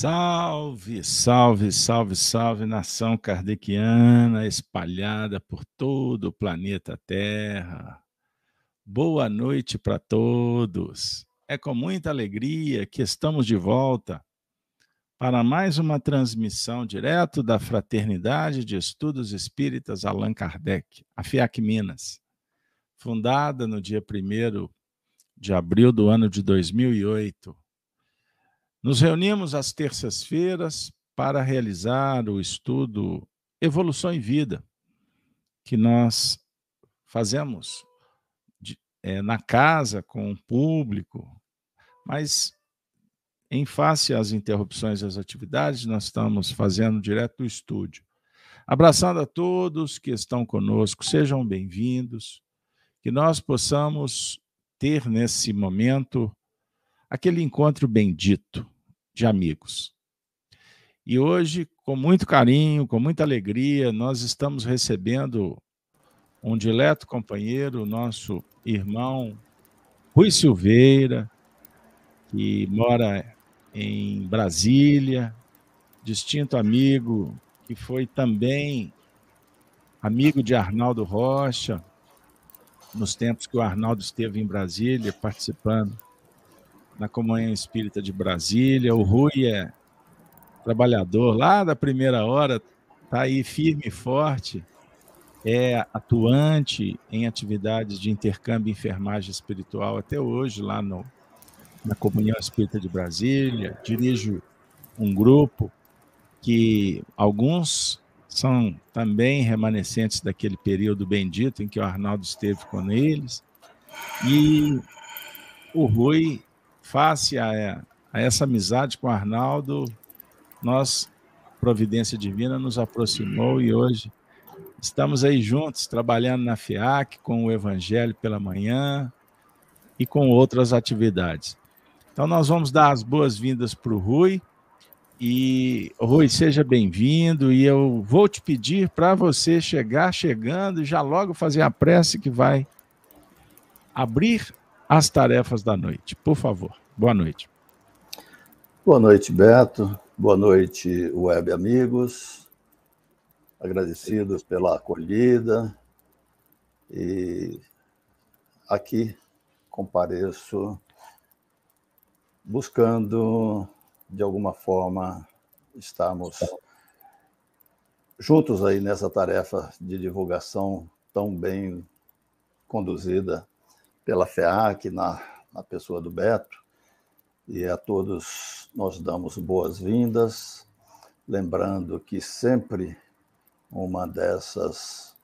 Salve, salve, salve, salve, nação kardeciana espalhada por todo o planeta Terra. Boa noite para todos. É com muita alegria que estamos de volta para mais uma transmissão direto da Fraternidade de Estudos Espíritas Allan Kardec, a FIAC Minas, fundada no dia 1 de abril do ano de 2008 nos reunimos às terças-feiras para realizar o estudo Evolução em Vida, que nós fazemos de, é, na casa, com o público, mas em face às interrupções das atividades, nós estamos fazendo direto do estúdio. Abraçando a todos que estão conosco, sejam bem-vindos, que nós possamos ter nesse momento aquele encontro bendito de amigos. E hoje, com muito carinho, com muita alegria, nós estamos recebendo um dileto companheiro, nosso irmão Rui Silveira, que mora em Brasília, distinto amigo, que foi também amigo de Arnaldo Rocha, nos tempos que o Arnaldo esteve em Brasília participando na Comunhão Espírita de Brasília. O Rui é trabalhador lá da primeira hora, está aí firme e forte, é atuante em atividades de intercâmbio e enfermagem espiritual até hoje, lá no, na Comunhão Espírita de Brasília. Dirijo um grupo que alguns são também remanescentes daquele período bendito em que o Arnaldo esteve com eles. E o Rui face a, a essa amizade com Arnaldo, nós, Providência Divina, nos aproximou e hoje estamos aí juntos, trabalhando na FIAC, com o Evangelho pela manhã e com outras atividades. Então, nós vamos dar as boas-vindas para o Rui. E, Rui, seja bem-vindo. E eu vou te pedir para você chegar chegando e já logo fazer a prece que vai abrir as tarefas da noite. Por favor, boa noite. Boa noite, Beto. Boa noite, web amigos. Agradecidos pela acolhida. E aqui compareço buscando, de alguma forma, estarmos juntos aí nessa tarefa de divulgação tão bem conduzida pela FEAC, na, na pessoa do Beto, e a todos nós damos boas-vindas, lembrando que sempre uma dessas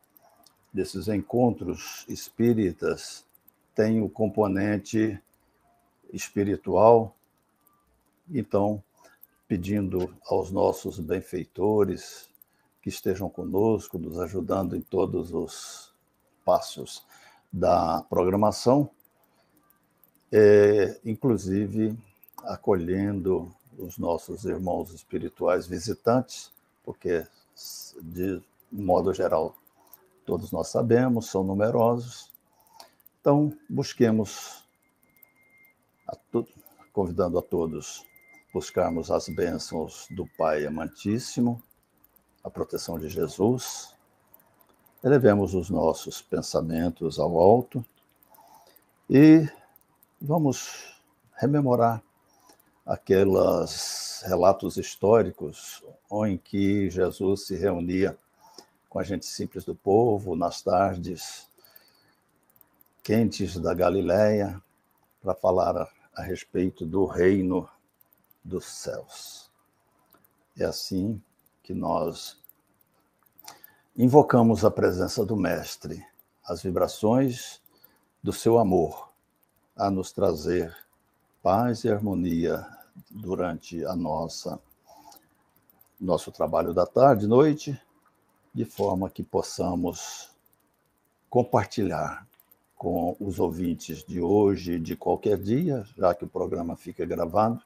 desses encontros espíritas tem o componente espiritual. Então, pedindo aos nossos benfeitores que estejam conosco, nos ajudando em todos os passos da programação, é, inclusive acolhendo os nossos irmãos espirituais visitantes, porque, de modo geral, todos nós sabemos, são numerosos. Então, busquemos, a convidando a todos, buscarmos as bênçãos do Pai Amantíssimo, a proteção de Jesus, elevemos os nossos pensamentos ao alto e vamos rememorar aqueles relatos históricos em que Jesus se reunia com a gente simples do povo nas tardes quentes da Galileia para falar a, respeito do reino dos céus. É assim que nós invocamos a presença do Mestre, as vibrações do seu amor, a nos trazer paz e harmonia durante a nossa nosso trabalho da tarde, noite, de forma que possamos compartilhar com os ouvintes de hoje e de qualquer dia, já que o programa fica gravado,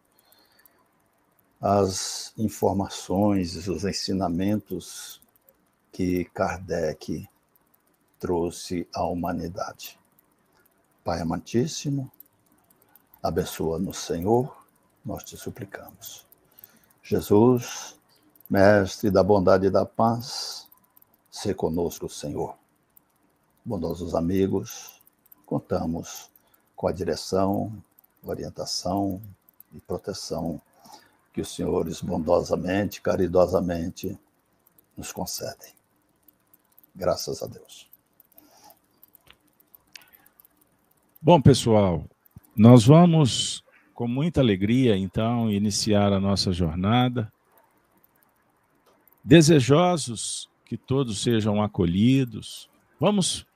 as informações, os ensinamentos que Kardec trouxe à humanidade. Pai amantíssimo, abençoa-nos, Senhor, nós te suplicamos. Jesus, Mestre da bondade e da paz, se conosco, Senhor. Bondosos amigos, contamos com a direção, orientação e proteção que os senhores bondosamente, caridosamente nos concedem. Graças a Deus. Bom, pessoal, nós vamos com muita alegria, então, iniciar a nossa jornada. Desejosos que todos sejam acolhidos, vamos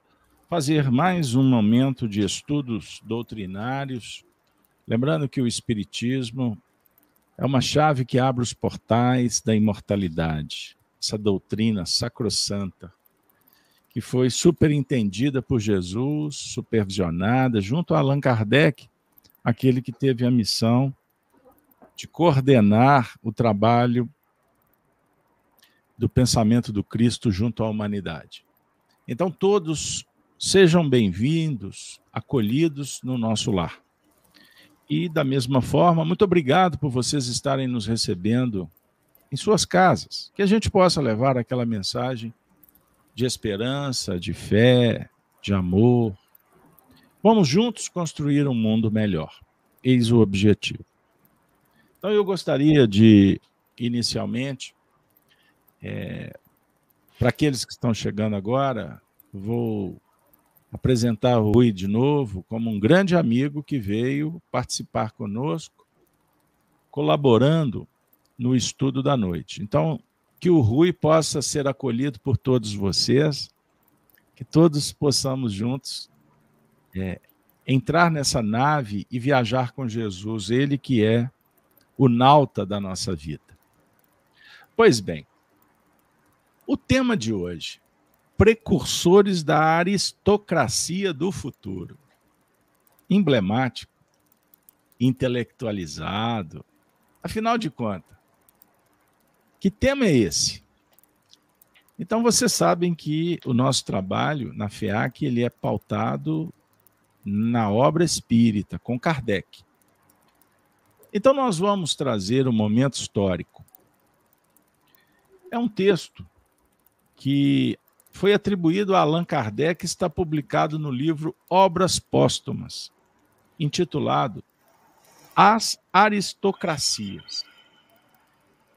fazer mais um momento de estudos doutrinários. Lembrando que o Espiritismo é uma chave que abre os portais da imortalidade, essa doutrina sacrossanta, que foi superentendida por Jesus, supervisionada, junto a Allan Kardec, aquele que teve a missão de coordenar o trabalho do pensamento do Cristo junto à humanidade. Então, todos sejam bem-vindos, acolhidos no nosso lar. E, da mesma forma, muito obrigado por vocês estarem nos recebendo em suas casas, que a gente possa levar aquela mensagem de esperança, de fé, de amor, Vamos juntos construir um mundo melhor. Eis o objetivo. Então, eu gostaria de, inicialmente, é, para aqueles que estão chegando agora, vou apresentar o Rui de novo como um grande amigo que veio participar conosco, colaborando no estudo da noite. Então, que o Rui possa ser acolhido por todos vocês, que todos possamos juntos é, entrar nessa nave e viajar com Jesus, ele que é o nauta da nossa vida. Pois bem, o tema de hoje: precursores da aristocracia do futuro. Emblemático, intelectualizado. Afinal de contas, que tema é esse? Então vocês sabem que o nosso trabalho na FEAC ele é pautado na obra espírita, com Kardec. Então, nós vamos trazer um momento histórico. É um texto que foi atribuído a Allan Kardec e está publicado no livro Obras Póstumas, intitulado As Aristocracias.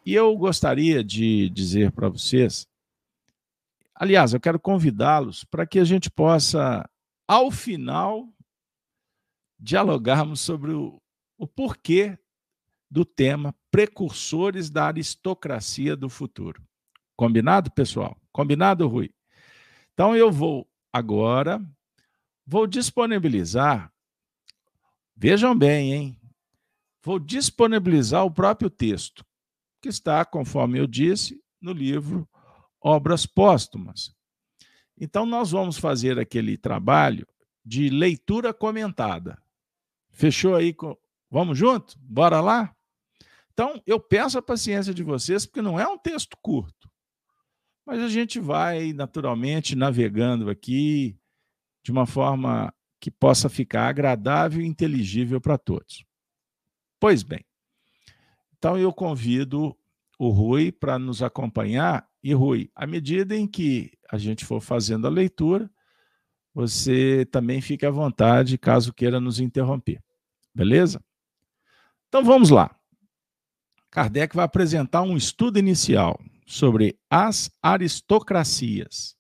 E eu gostaria de dizer para vocês, aliás, eu quero convidá-los para que a gente possa, ao final dialogarmos sobre o, o porquê do tema precursores da aristocracia do futuro. Combinado, pessoal? Combinado, Rui? Então eu vou agora vou disponibilizar Vejam bem, hein? Vou disponibilizar o próprio texto, que está, conforme eu disse, no livro Obras Póstumas. Então, nós vamos fazer aquele trabalho de leitura comentada. Fechou aí. Vamos junto? Bora lá? Então, eu peço a paciência de vocês, porque não é um texto curto. Mas a gente vai, naturalmente, navegando aqui de uma forma que possa ficar agradável e inteligível para todos. Pois bem, então eu convido o Rui para nos acompanhar. E, Rui, à medida em que a gente for fazendo a leitura, você também fique à vontade caso queira nos interromper. Beleza? Então vamos lá. Kardec vai apresentar um estudo inicial sobre as aristocracias.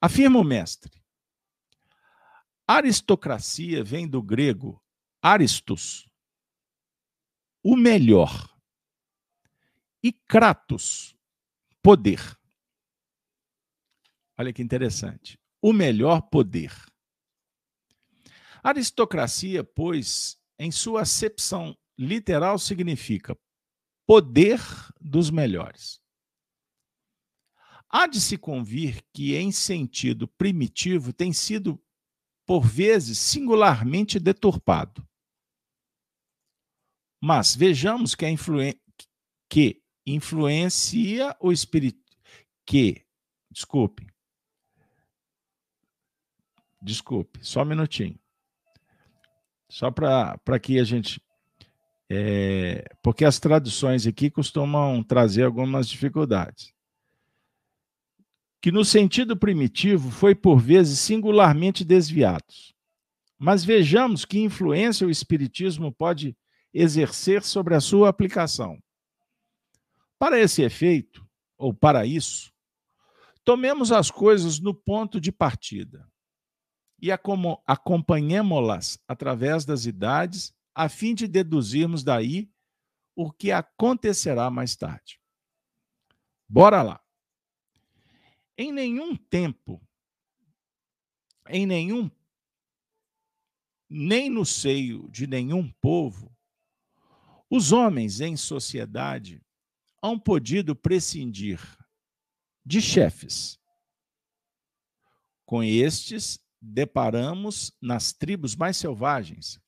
Afirma o mestre. Aristocracia vem do grego aristos, o melhor, e kratos, poder. Olha que interessante. O melhor poder. Aristocracia, pois, em sua acepção literal, significa poder dos melhores. Há de se convir que, em sentido primitivo, tem sido, por vezes, singularmente deturpado. Mas vejamos que, que influencia o espírito. Que, desculpe, desculpe, só um minutinho. Só para que a gente é, porque as traduções aqui costumam trazer algumas dificuldades. Que no sentido primitivo foi por vezes singularmente desviados. Mas vejamos que influência o Espiritismo pode exercer sobre a sua aplicação. Para esse efeito, ou para isso, tomemos as coisas no ponto de partida e acompanhemos-las através das idades, a fim de deduzirmos daí o que acontecerá mais tarde. Bora lá. Em nenhum tempo, em nenhum, nem no seio de nenhum povo, os homens em sociedade hão podido prescindir de chefes. Com estes, deparamos nas tribos mais selvagens.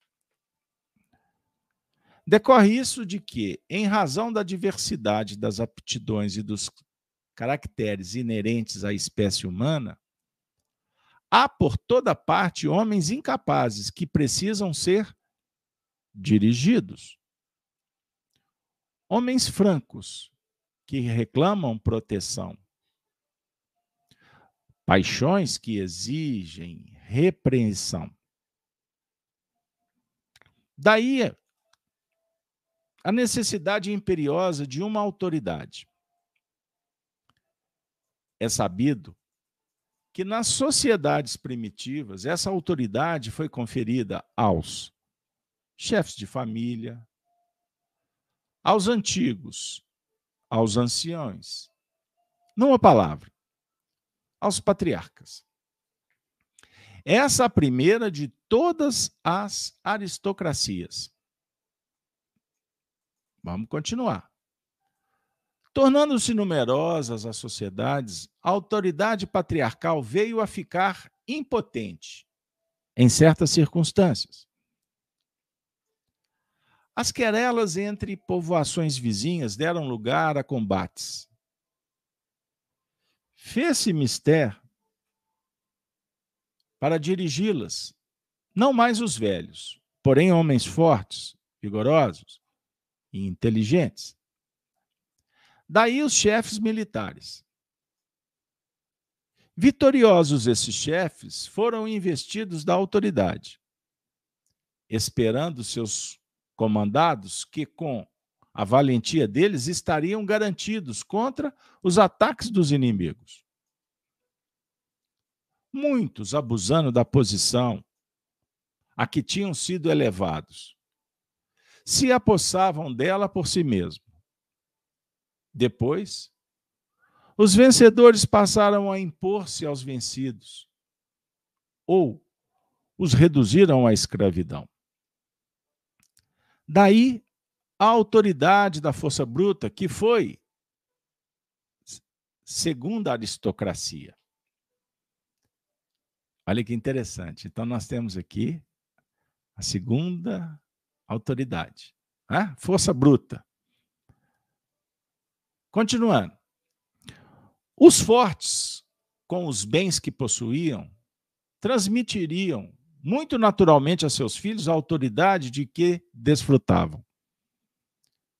Decorre isso de que, em razão da diversidade das aptidões e dos caracteres inerentes à espécie humana, há por toda parte homens incapazes que precisam ser dirigidos. Homens francos que reclamam proteção. Paixões que exigem repreensão. Daí a necessidade imperiosa de uma autoridade. É sabido que nas sociedades primitivas essa autoridade foi conferida aos chefes de família, aos antigos, aos anciões. Numa palavra, aos patriarcas. Essa é a primeira de todas as aristocracias. Vamos continuar. Tornando-se numerosas as sociedades, a autoridade patriarcal veio a ficar impotente em certas circunstâncias. As querelas entre povoações vizinhas deram lugar a combates. Fez-se mister para dirigi-las, não mais os velhos, porém homens fortes, vigorosos e inteligentes. Daí os chefes militares. Vitoriosos esses chefes foram investidos da autoridade, esperando seus comandados que, com a valentia deles, estariam garantidos contra os ataques dos inimigos. Muitos, abusando da posição a que tinham sido elevados, se apossavam dela por si mesmos. Depois, os vencedores passaram a impor-se aos vencidos, ou os reduziram à escravidão. Daí a autoridade da força bruta, que foi segundo a aristocracia. Olha que interessante. Então, nós temos aqui a segunda autoridade, né? força bruta. Continuando. Os fortes, com os bens que possuíam, transmitiriam muito naturalmente a seus filhos a autoridade de que desfrutavam.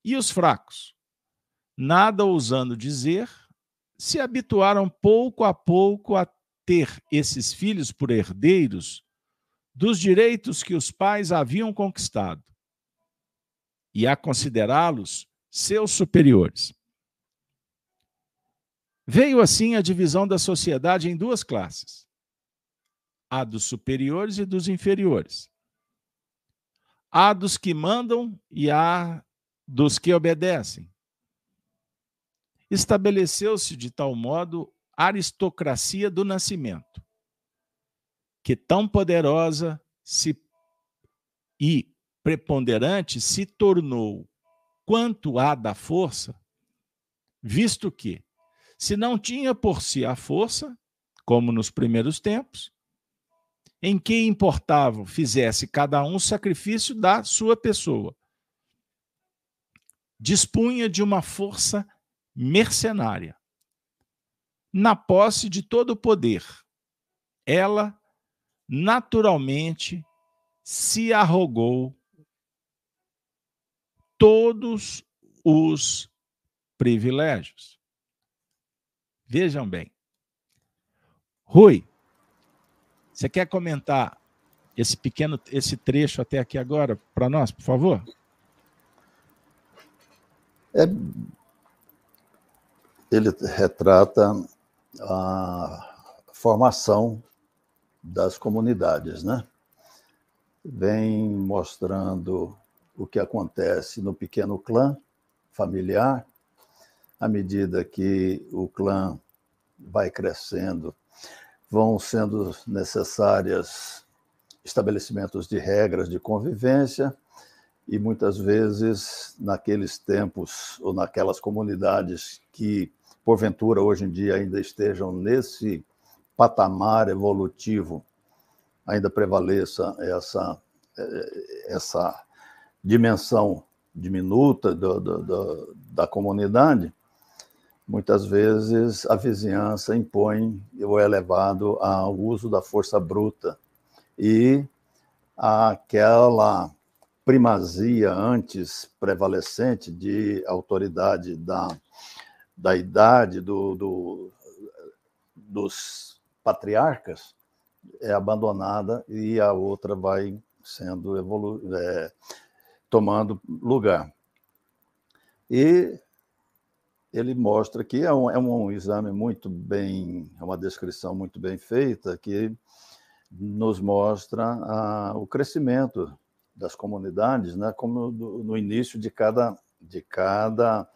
E os fracos, nada ousando dizer, se habituaram pouco a pouco a ter esses filhos por herdeiros dos direitos que os pais haviam conquistado e a considerá-los seus superiores. Veio assim a divisão da sociedade em duas classes: a dos superiores e dos inferiores. Há dos que mandam e há dos que obedecem. Estabeleceu-se de tal modo a aristocracia do nascimento, que tão poderosa se e preponderante se tornou quanto a da força, visto que, se não tinha por si a força, como nos primeiros tempos, em que importava fizesse cada um sacrifício da sua pessoa. Dispunha de uma força mercenária. Na posse de todo o poder, ela naturalmente se arrogou todos os privilégios. Vejam bem. Rui, você quer comentar esse pequeno esse trecho até aqui agora para nós, por favor? É, ele retrata a formação das comunidades, né? Vem mostrando o que acontece no pequeno clã familiar, à medida que o clã vai crescendo, vão sendo necessárias estabelecimentos de regras de convivência e muitas vezes naqueles tempos ou naquelas comunidades que porventura hoje em dia ainda estejam nesse patamar evolutivo, ainda prevaleça essa eh, essa dimensão diminuta do, do, do, da comunidade, muitas vezes a vizinhança impõe ou é levado ao uso da força bruta e aquela primazia antes prevalecente de autoridade da, da idade do, do, dos patriarcas é abandonada e a outra vai sendo evolu é, tomando lugar. E ele mostra que é um, é um exame muito bem, é uma descrição muito bem feita, que nos mostra o crescimento das comunidades, né, como no, no início de cada, de cada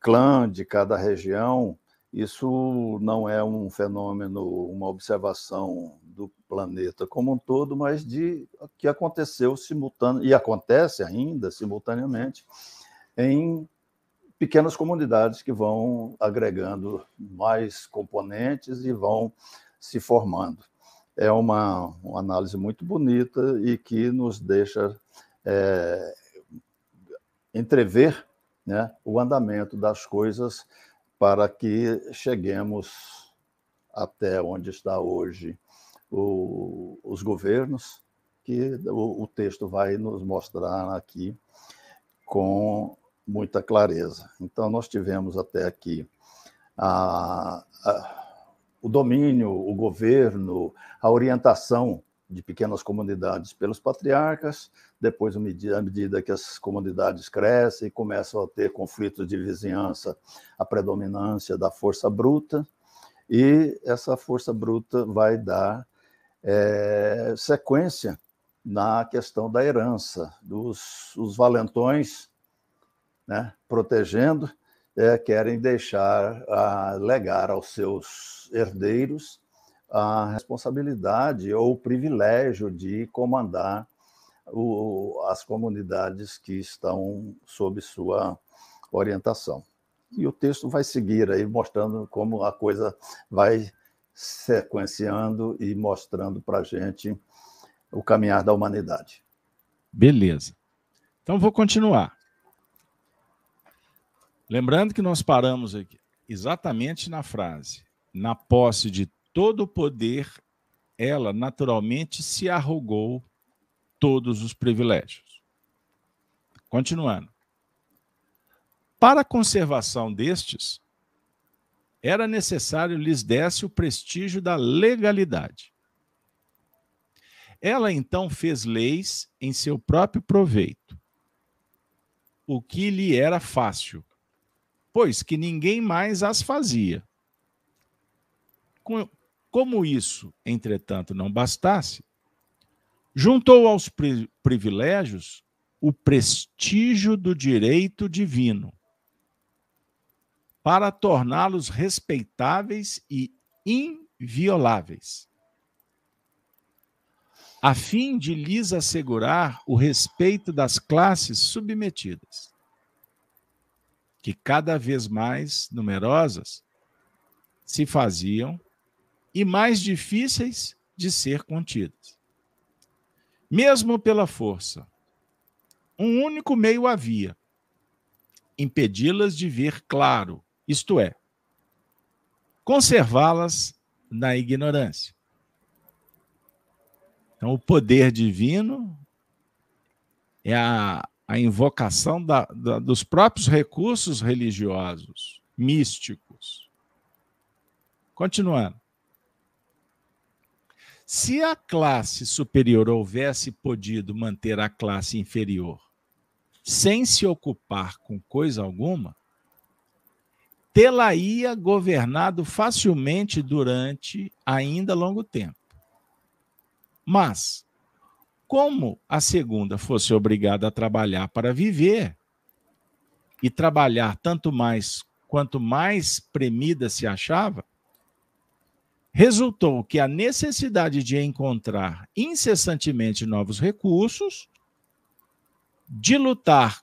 clã, de cada região. Isso não é um fenômeno, uma observação do planeta como um todo, mas de que aconteceu simultâneo e acontece ainda simultaneamente em pequenas comunidades que vão agregando mais componentes e vão se formando. É uma, uma análise muito bonita e que nos deixa é, entrever né, o andamento das coisas para que cheguemos até onde está hoje o, os governos, que o, o texto vai nos mostrar aqui com muita clareza. Então, nós tivemos até aqui a, a, o domínio, o governo, a orientação de pequenas comunidades pelos patriarcas, depois, à medida que as comunidades crescem e começam a ter conflitos de vizinhança, a predominância da força bruta, e essa força bruta vai dar é, sequência na questão da herança, dos os valentões né, protegendo, é, querem deixar, a, legar aos seus herdeiros a responsabilidade ou o privilégio de comandar o, as comunidades que estão sob sua orientação. E o texto vai seguir aí, mostrando como a coisa vai sequenciando e mostrando para a gente o caminhar da humanidade. Beleza. Então vou continuar. Lembrando que nós paramos aqui exatamente na frase: na posse de todo o poder, ela naturalmente se arrogou todos os privilégios. Continuando. Para a conservação destes, era necessário lhes desse o prestígio da legalidade. Ela então fez leis em seu próprio proveito, o que lhe era fácil, pois que ninguém mais as fazia. Como isso, entretanto, não bastasse, juntou aos privilégios o prestígio do direito divino para torná-los respeitáveis e invioláveis, a fim de lhes assegurar o respeito das classes submetidas, que cada vez mais numerosas se faziam e mais difíceis de ser contidas. Mesmo pela força, um único meio havia: impedi-las de ver claro isto é, conservá-las na ignorância. Então, o poder divino é a, a invocação da, da, dos próprios recursos religiosos, místicos. Continuando. Se a classe superior houvesse podido manter a classe inferior sem se ocupar com coisa alguma, tê-la-ia governado facilmente durante ainda longo tempo. Mas, como a segunda fosse obrigada a trabalhar para viver, e trabalhar tanto mais quanto mais premida se achava, resultou que a necessidade de encontrar incessantemente novos recursos, de lutar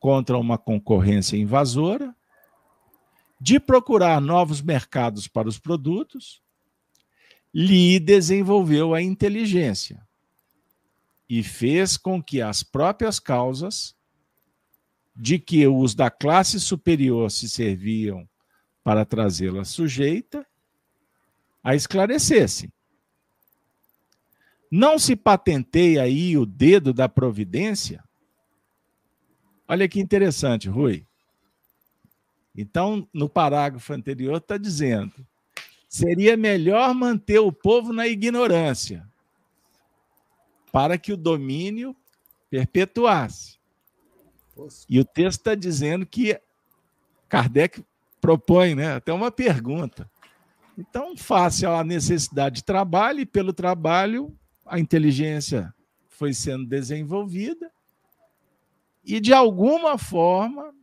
contra uma concorrência invasora, de procurar novos mercados para os produtos, lhe desenvolveu a inteligência e fez com que as próprias causas de que os da classe superior se serviam para trazê-la sujeita a esclarecessem. Não se patenteia aí o dedo da providência? Olha que interessante, Rui. Então, no parágrafo anterior, está dizendo: seria melhor manter o povo na ignorância, para que o domínio perpetuasse. E o texto está dizendo que Kardec propõe né, até uma pergunta. Então, face à necessidade de trabalho, e pelo trabalho, a inteligência foi sendo desenvolvida, e de alguma forma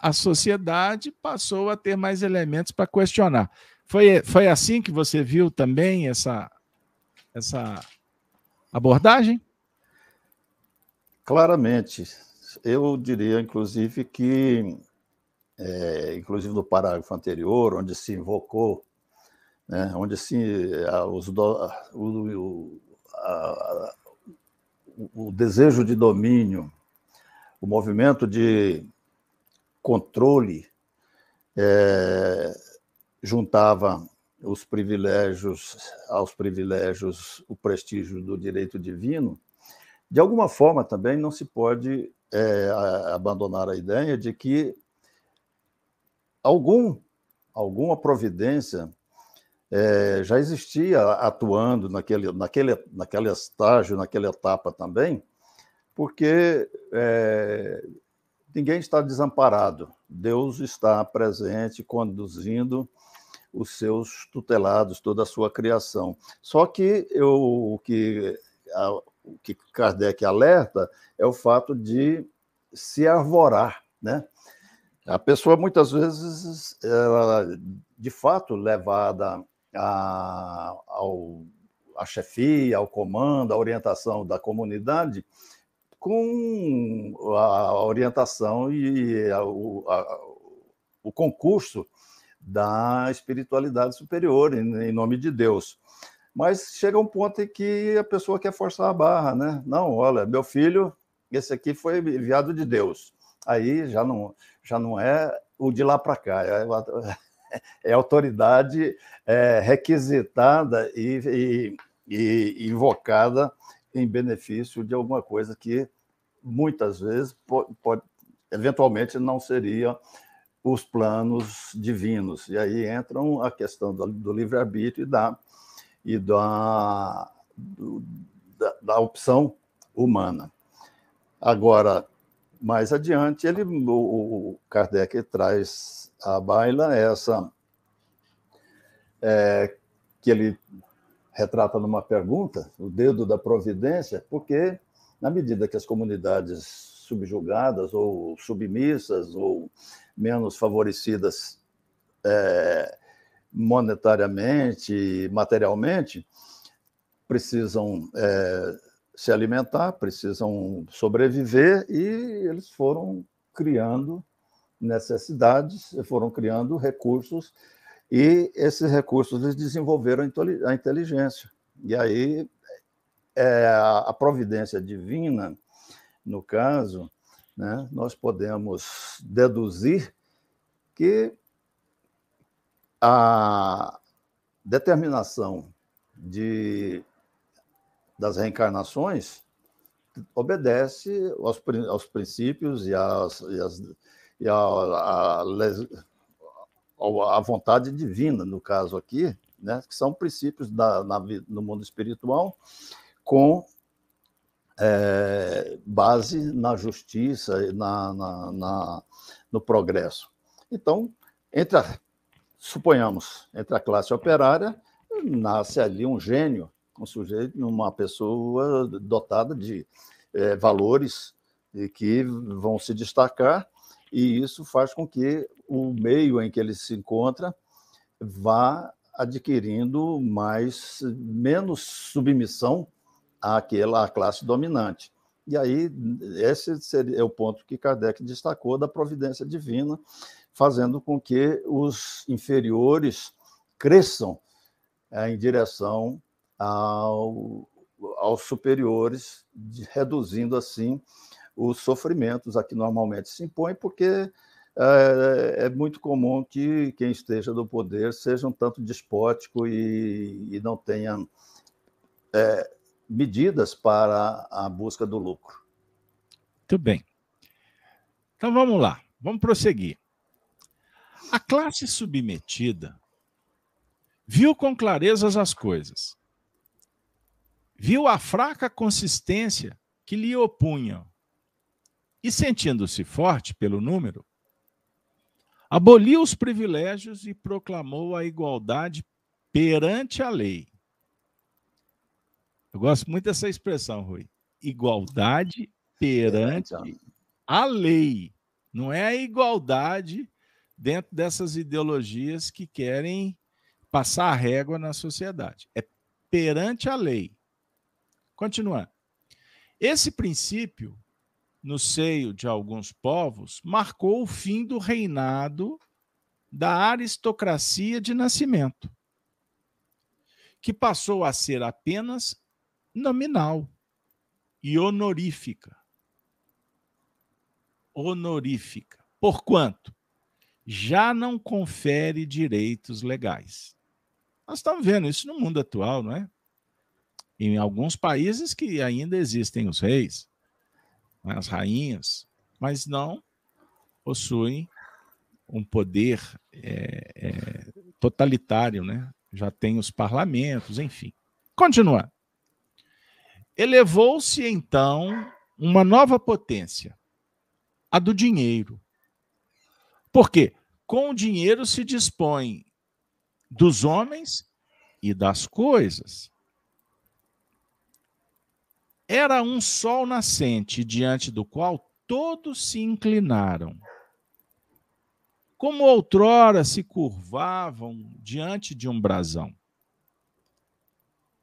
a sociedade passou a ter mais elementos para questionar. Foi, foi assim que você viu também essa, essa abordagem? Claramente. Eu diria, inclusive, que, é, inclusive no parágrafo anterior, onde se invocou né, onde assim, os do, o, a, o desejo de domínio, o movimento de controle é, juntava os privilégios aos privilégios o prestígio do direito divino, de alguma forma também não se pode é, abandonar a ideia de que algum alguma providência é, já existia atuando naquele, naquele, naquele estágio, naquela etapa também, porque é, ninguém está desamparado. Deus está presente, conduzindo os seus tutelados, toda a sua criação. Só que eu, o que, a, o que Kardec alerta é o fato de se arvorar, né? A pessoa muitas vezes, ela, de fato, levada a, ao, a chefia, ao comando, a orientação da comunidade, com a orientação e a, o, a, o concurso da espiritualidade superior, em, nome de Deus. Mas chega um ponto em que a pessoa quer forçar a barra, né? Não, olha, meu filho, esse aqui foi enviado de Deus. Aí já não, já não é o de lá para cá, é, é autoridade é, requisitada e, e, e, invocada em benefício de alguma coisa que muitas vezes pode, pode eventualmente não seria os planos divinos. E aí entram a questão do, do livre-arbítrio e, da, e da, do, da, da opção humana. Agora, mais adiante, ele, o Kardec traz à baila essa é, que ele retrata numa pergunta, o dedo da providência, porque na medida que as comunidades subjugadas ou submissas ou menos favorecidas é, monetariamente, materialmente, precisam é, se alimentar, precisam sobreviver e eles foram criando necessidades, foram criando recursos e esses recursos eles desenvolveram a inteligência. E aí é, a providência divina, no caso, né, nós podemos deduzir que a determinação de das reencarnações obedece aos, aos princípios e, às, e, as, e a, a, a, vontade divina, no caso aqui, né, que são princípios da, na, no mundo espiritual, com é, base na justiça, na, na, na, no progresso. Então, entre a, suponhamos, entre a classe operária, nasce ali um gênio, um sujeito, uma pessoa dotada de é, valores que vão se destacar, e isso faz com que o meio em que ele se encontra vá adquirindo mais menos submissão àquela classe dominante. E aí, esse seria, é o ponto que Kardec destacou da providência divina, fazendo com que os inferiores cresçam é, em direção ao, aos superiores, reduzindo assim os sofrimentos a que normalmente se impõem, porque é, é, muito comum que quem esteja no poder seja um tanto despótico e, e não tenha é, medidas para a busca do lucro. Muito bem. Então vamos lá, vamos prosseguir. A classe submetida viu com clareza as coisas, viu a fraca consistência que lhe opunham e, sentindo-se forte pelo número, aboliu os privilégios e proclamou a igualdade perante a lei. Eu gosto muito dessa expressão, Rui. Igualdade perante a lei. Não é a igualdade dentro dessas ideologias que querem passar a régua na sociedade. É perante a lei. Continuando. Esse princípio no seio de alguns povos, marcou o fim do reinado da aristocracia de nascimento, que passou a ser apenas nominal e honorífica. Honorífica. Porquanto já não confere direitos legais. Nós estamos vendo isso no mundo atual, não é? Em alguns países que ainda existem os reis, né, as rainhas, mas não possuem um poder é, é, totalitário, né? Já tem os parlamentos, enfim. Continua. Elevou-se então uma nova potência, a do dinheiro. Por quê? Com o dinheiro se dispõe dos homens e das coisas. Era um sol nascente diante do qual todos se inclinaram. Como outrora se curvavam diante de um brasão.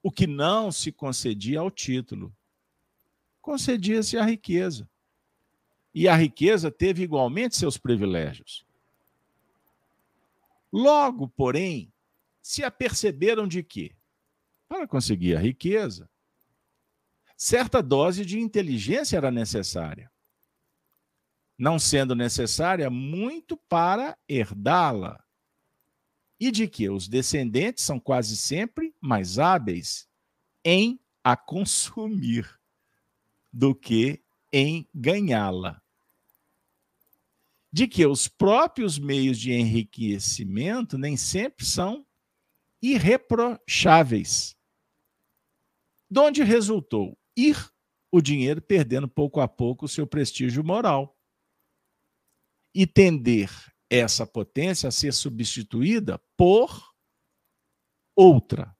O que não se concedia ao título, concedia-se à riqueza. E a riqueza teve igualmente seus privilégios. Logo, porém, se aperceberam de que, para conseguir a riqueza, certa dose de inteligência era necessária. Não sendo necessária muito para herdá-la. E de que os descendentes são quase sempre mais hábeis em a consumir do que em ganhá-la. De que os próprios meios de enriquecimento nem sempre são irreprocháveis. De onde resultou ir o dinheiro perdendo pouco a pouco o seu prestígio moral. E tender essa potência a ser substituída por outra,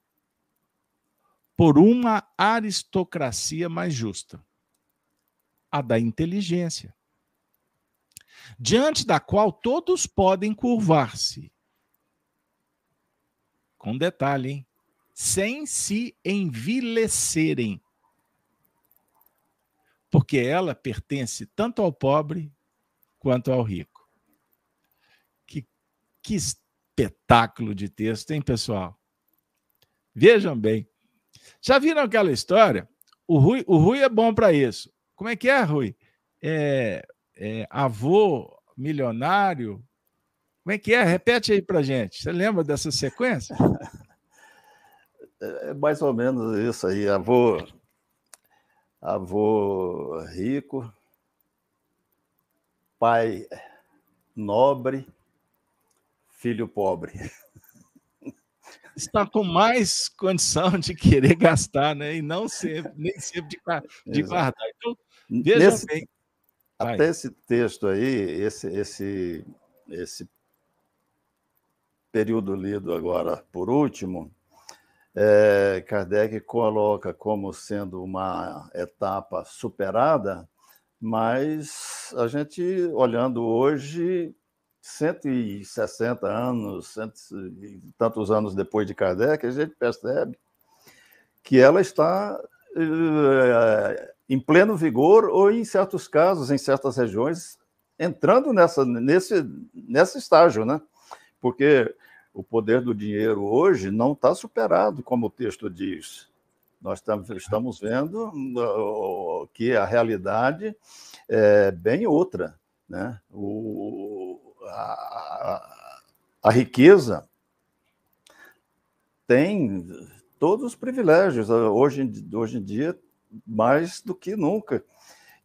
por uma aristocracia mais justa, a da inteligência, diante da qual todos podem curvar-se. Com detalhe, hein? sem se envilecerem porque ela pertence tanto ao pobre quanto ao rico. Que, espetáculo de texto, hein, pessoal? Vejam bem. Já viram aquela história? O Rui, o Rui é bom para isso. Como é que é, Rui? É, é, avô milionário. Como é que é? Repete aí para gente. Você lembra dessa sequência? É mais ou menos isso aí. Avô avô rico, pai nobre, filho pobre. Está com mais condição de querer gastar, né? E não sempre, nem sempre de, de guardar. Então, veja Nesse, bem. Até esse texto aí, esse, esse, esse período lido agora por último, é, Kardec coloca como sendo uma etapa superada, mas a gente, olhando hoje, 160 anos, cento e tantos anos depois de Kardec, a gente percebe que ela está é, em pleno vigor ou, em certos casos, em certas regiões, entrando nessa, nesse, nesse estágio, né? Porque o poder do dinheiro hoje não está superado, como o texto diz. Nós estamos vendo que a realidade é bem outra. Né? O, a, a riqueza tem todos os privilégios, hoje, hoje em dia, mais do que nunca.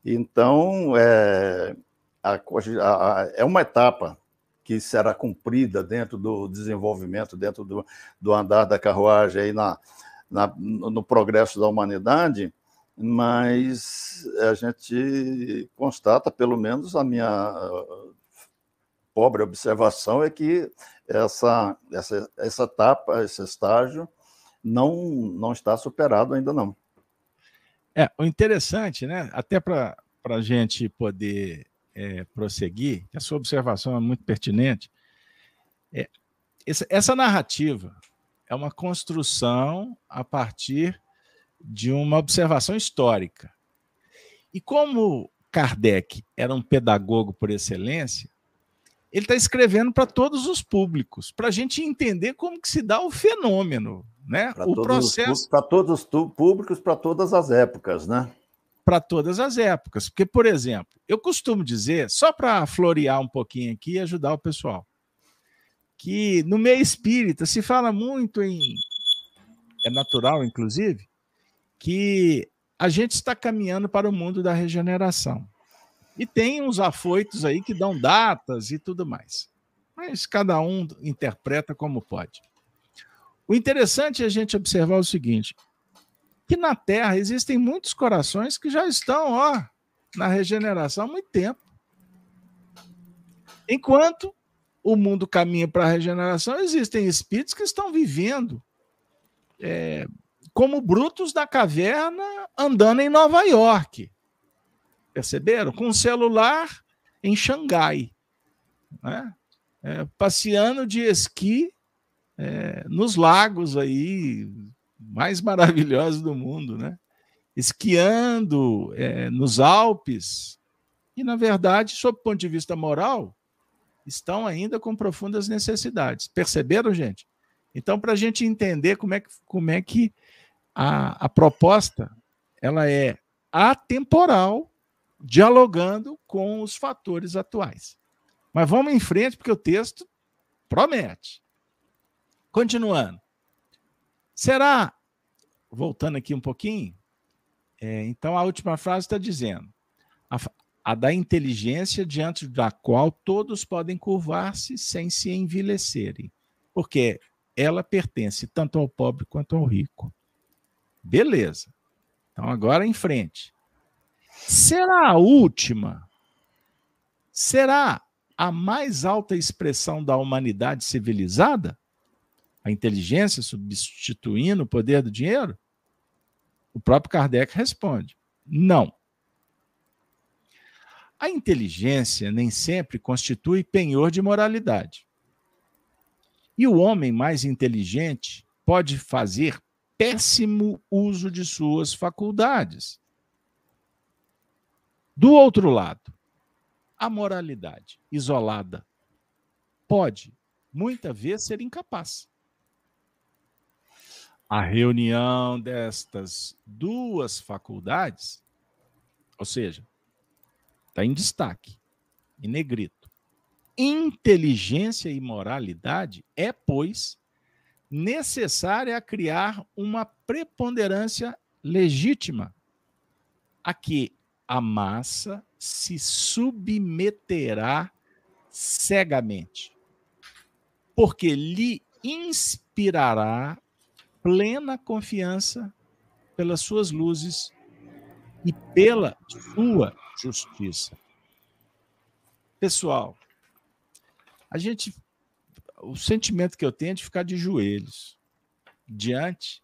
Então, é, a, a, é uma etapa que será cumprida dentro do desenvolvimento, dentro do, do andar da carruagem aí na, na, no progresso da humanidade, mas a gente constata, pelo menos a minha pobre observação, é que essa, essa, essa etapa, esse estágio, não, não está superado ainda não. É, o interessante, né? Até para a gente poder é, prosseguir, a sua observação é muito pertinente. É, essa, essa narrativa é uma construção a partir de uma observação histórica. E como Kardec era um pedagogo por excelência, ele está escrevendo para todos os públicos, para a gente entender como que se dá o fenômeno, né? Pra o processo para todos os públicos, para todas as épocas, né? para todas as épocas. Porque, por exemplo, eu costumo dizer, só para florear um pouquinho aqui e ajudar o pessoal, que no meio espírita se fala muito em. É natural, inclusive, que a gente está caminhando para o mundo da regeneração. E tem uns afoitos aí que dão datas e tudo mais. Mas cada um interpreta como pode. O interessante é a gente observar o seguinte: que na Terra existem muitos corações que já estão ó, na regeneração há muito tempo. Enquanto o mundo caminha para a regeneração, existem espíritos que estão vivendo é, como brutos da caverna andando em Nova York. Perceberam? Com um celular em Xangai. Né? É, passeando de esqui é, nos lagos aí, mais maravilhosos do mundo, né? Esquiando é, nos Alpes. E, na verdade, sob o ponto de vista moral, estão ainda com profundas necessidades. Perceberam, gente? Então, para a gente entender como é que, como é que a, a proposta ela é atemporal, dialogando com os fatores atuais. Mas vamos em frente, porque o texto promete. Continuando. Será, voltando aqui um pouquinho, é, então a última frase está dizendo: a, a, da inteligência diante da qual todos podem curvar-se sem se envilecerem, porque ela pertence tanto ao pobre quanto ao rico. Beleza. Então agora em frente. Será a última? Será a mais alta expressão da humanidade civilizada? a inteligência substituindo o poder do dinheiro? O próprio Kardec responde: não. A inteligência nem sempre constitui penhor de moralidade. E o homem mais inteligente pode fazer péssimo uso de suas faculdades. Do outro lado, a moralidade isolada pode, muitas vezes, ser incapaz a reunião destas duas faculdades, ou seja, está em destaque, em negrito. Inteligência e moralidade é, pois, necessária a criar uma preponderância legítima a que a massa se submeterá cegamente, porque lhe inspirará plena confiança pelas suas luzes e pela sua justiça. Pessoal, a gente o sentimento que eu tenho é de ficar de joelhos diante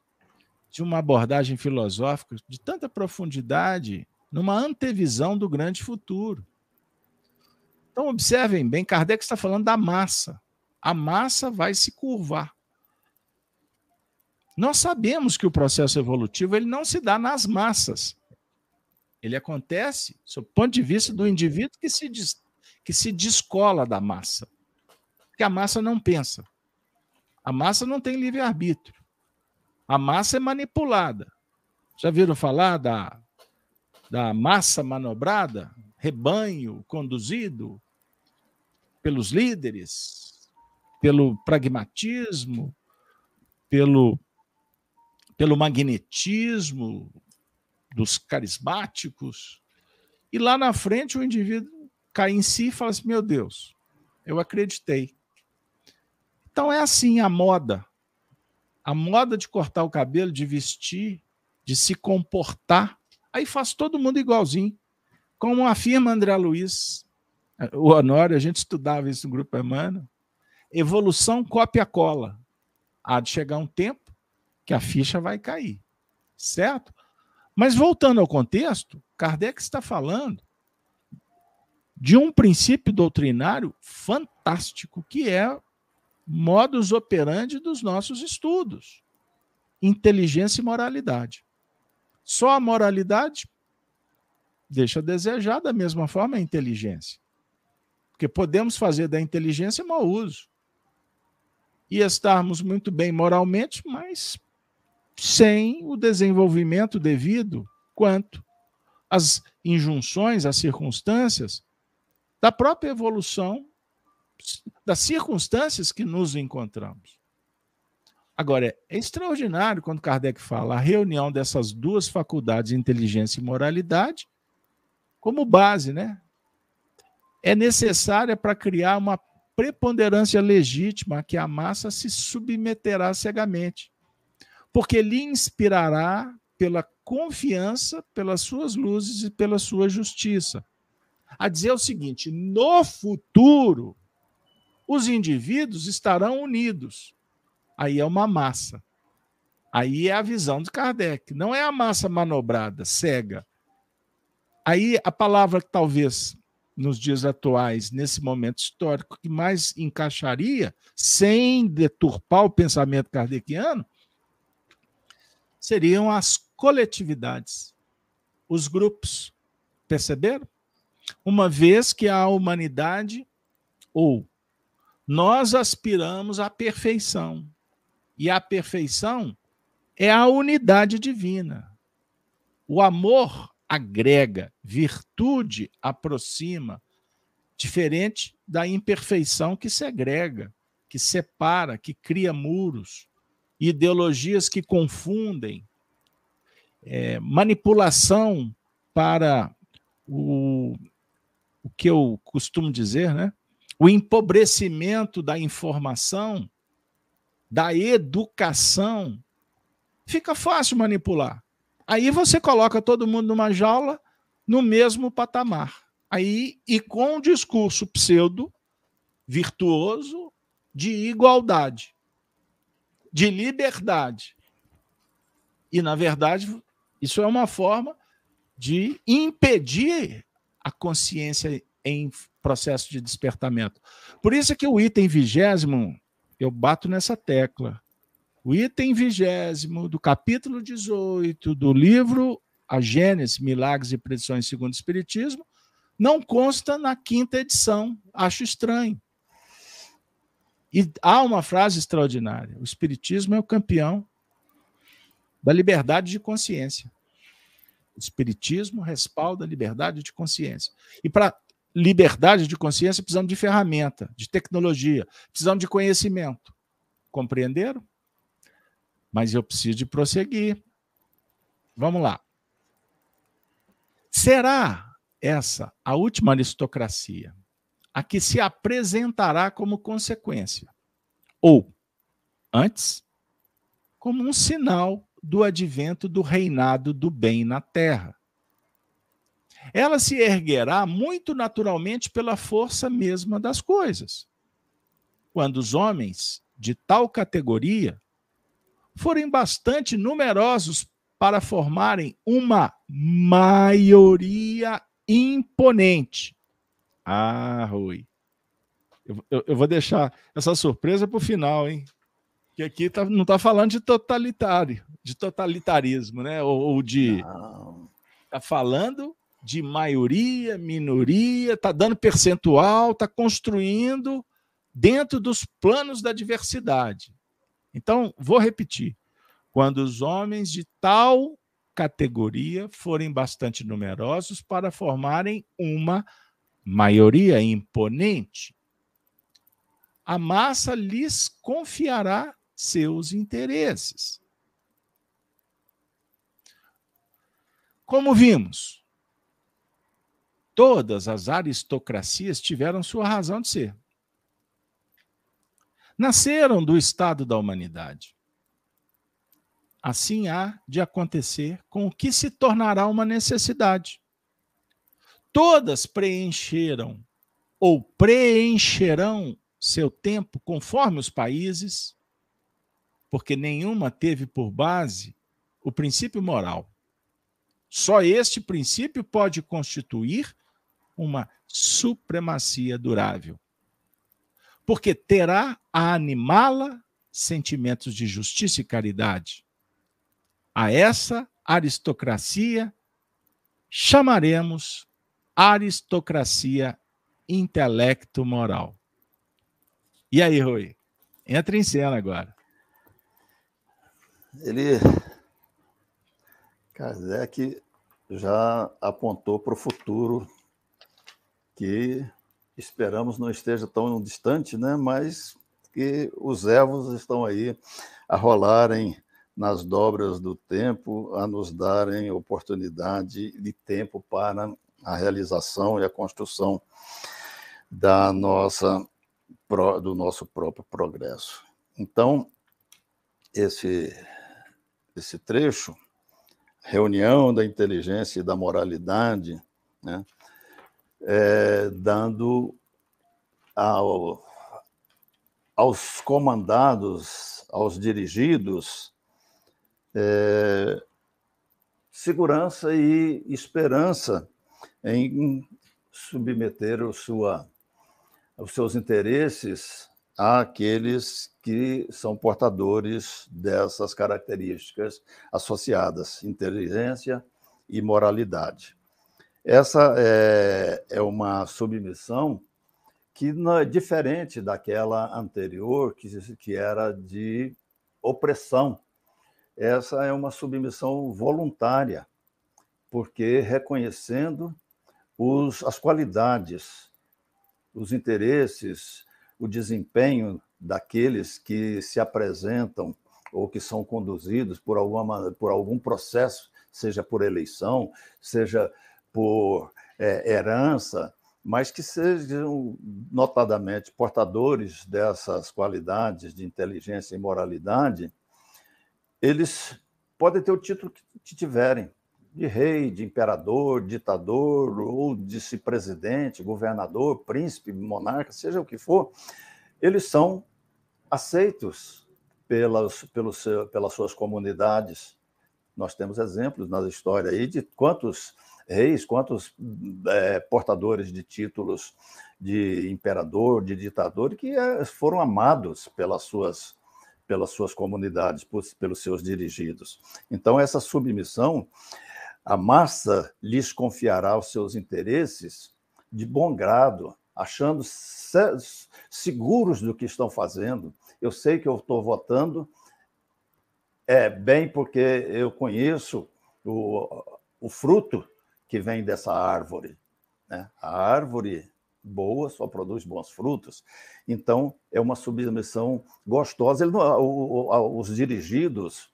de uma abordagem filosófica de tanta profundidade numa antevisão do grande futuro. Então, observem bem, Kardec está falando da massa. A massa vai se curvar. Nós sabemos que o processo evolutivo ele não se dá nas massas. Ele acontece, do ponto de vista do indivíduo que se, que se descola da massa. Porque a massa não pensa. A massa não tem livre-arbítrio. A massa é manipulada. Já viram falar da, da massa manobrada? Rebanho conduzido pelos líderes, pelo pragmatismo, pelo, pelo magnetismo dos carismáticos. E lá na frente o indivíduo cai em si e fala assim: meu Deus, eu acreditei. Então é assim a moda a moda de cortar o cabelo, de vestir, de se comportar, aí faz todo mundo igualzinho. Como afirma André Luiz, o Honório, a gente estudava isso no Grupo Emmanuel, evolução cópia-cola. Há de chegar um tempo que a ficha vai cair, certo? Mas voltando ao contexto, Kardec está falando de um princípio doutrinário fantástico, que é modus operandi dos nossos estudos: inteligência e moralidade. Só a moralidade deixa a desejar, da mesma forma a inteligência. Porque podemos fazer da inteligência mau uso. E estarmos muito bem moralmente, mas sem o desenvolvimento devido quanto às injunções, às circunstâncias da própria evolução das circunstâncias que nos encontramos. Agora, é extraordinário quando Kardec fala a reunião dessas duas faculdades, inteligência e moralidade, como base, né? É necessária para criar uma preponderância legítima que a massa se submeterá cegamente, porque lhe inspirará pela confiança, pelas suas luzes e pela sua justiça. A dizer o seguinte: no futuro, os indivíduos estarão unidos. Aí é uma massa. Aí é a visão de Kardec. Não é a massa manobrada, cega. Aí a palavra que talvez nos dias atuais, nesse momento histórico, que mais encaixaria, sem deturpar o pensamento kardeciano, seriam as coletividades, os grupos. Perceberam? Uma vez que a humanidade, ou nós aspiramos à perfeição. E a perfeição é a unidade divina. O amor agrega, virtude aproxima, diferente da imperfeição que segrega, que separa, que cria muros, ideologias que confundem, é, manipulação para o, o que eu costumo dizer, né? o empobrecimento da informação, da educação, fica fácil manipular. Aí você coloca todo mundo numa jaula no mesmo patamar. Aí e com um discurso pseudo virtuoso de igualdade, de liberdade. E na verdade, isso é uma forma de impedir a consciência em processo de despertamento. Por isso é que o item vigésimo, eu bato nessa tecla. O item vigésimo do capítulo 18 do livro A Gênesis, Milagres e Predições segundo o Espiritismo, não consta na quinta edição. Acho estranho. E há uma frase extraordinária: o Espiritismo é o campeão da liberdade de consciência. O Espiritismo respalda a liberdade de consciência. E para liberdade de consciência, precisamos de ferramenta, de tecnologia, precisamos de conhecimento. Compreenderam? Mas eu preciso de prosseguir. Vamos lá. Será essa a última aristocracia a que se apresentará como consequência? Ou, antes, como um sinal do advento do reinado do bem na terra? Ela se erguerá muito naturalmente pela força mesma das coisas. Quando os homens de tal categoria forem bastante numerosos para formarem uma maioria imponente. Ah, Rui. Eu, eu, eu vou deixar essa surpresa para o final, hein? Que aqui tá, não está falando de totalitário, de totalitarismo, né? Ou, ou de. Está falando de maioria, minoria, está dando percentual, está construindo dentro dos planos da diversidade. Então, vou repetir. Quando os homens de tal categoria forem bastante numerosos para formarem uma maioria imponente, a massa lhes confiará seus interesses. Como vimos, todas as aristocracias tiveram sua razão de ser. Nasceram do estado da humanidade. Assim há de acontecer com o que se tornará uma necessidade. Todas preencheram ou preencherão seu tempo conforme os países, porque nenhuma teve por base o princípio moral. Só este princípio pode constituir uma supremacia durável. Porque terá a animá-la sentimentos de justiça e caridade. A essa aristocracia chamaremos aristocracia intelecto-moral. E aí, Rui? Entra em cena agora. Ele. Kardec já apontou para o futuro que esperamos não esteja tão distante, né? mas que os ervos estão aí a rolarem nas dobras do tempo, a nos darem oportunidade de tempo para a realização e a construção da nossa do nosso próprio progresso. Então, esse esse trecho, reunião da inteligência e da moralidade, né, é, dando ao, aos comandados, aos dirigidos, é, segurança e esperança em submeter o sua, os seus interesses àqueles que são portadores dessas características associadas, inteligência e moralidade. Essa é, é uma submissão que não é diferente daquela anterior, que, que era de opressão. Essa é uma submissão voluntária, porque reconhecendo os, as qualidades, os interesses, o desempenho daqueles que se apresentam ou que são conduzidos por, alguma, por algum processo, seja por eleição, seja por é, herança, mas que sejam notadamente portadores dessas qualidades de inteligência e moralidade, eles podem ter o título que tiverem, de rei, de imperador, ditador, ou de se presidente, governador, príncipe, monarca, seja o que for, eles são aceitos pelas, pelos, pelas suas comunidades. Nós temos exemplos na história aí de quantos reis, quantos é, portadores de títulos de imperador, de ditador, que é, foram amados pelas suas, pelas suas comunidades, por, pelos seus dirigidos. Então, essa submissão, a massa lhes confiará os seus interesses de bom grado, achando seguros do que estão fazendo. Eu sei que eu estou votando é bem porque eu conheço o, o fruto que vem dessa árvore. Né? A árvore boa só produz bons frutos. Então, é uma submissão gostosa. Os dirigidos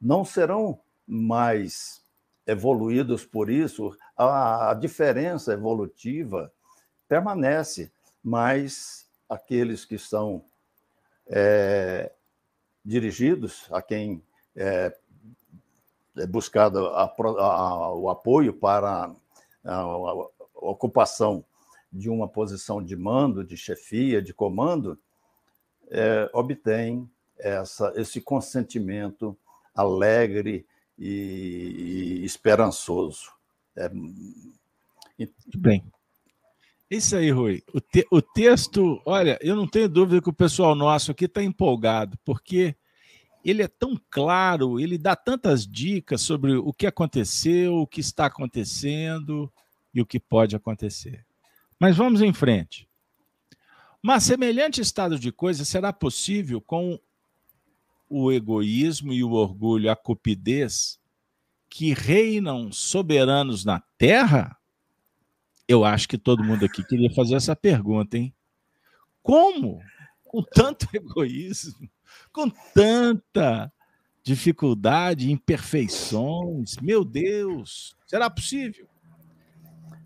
não serão mais evoluídos por isso, a, diferença evolutiva permanece, mas aqueles que são é, dirigidos, a quem é buscado a, a, o apoio para a, ocupação de uma posição de mando, de chefia, de comando, é, obtém essa, esse consentimento alegre e, e esperançoso. É... Muito bem. Isso aí, Rui. O, te, o texto, olha, eu não tenho dúvida que o pessoal nosso aqui está empolgado, porque ele é tão claro, ele dá tantas dicas sobre o que aconteceu, o que está acontecendo e o que pode acontecer. Mas vamos em frente. Mas semelhante estado de coisas será possível com o egoísmo e o orgulho, a cupidez que reinam soberanos na terra? Eu acho que todo mundo aqui queria fazer essa pergunta, hein? Como? Com tanto egoísmo, com tanta dificuldade, imperfeições, meu Deus, será possível?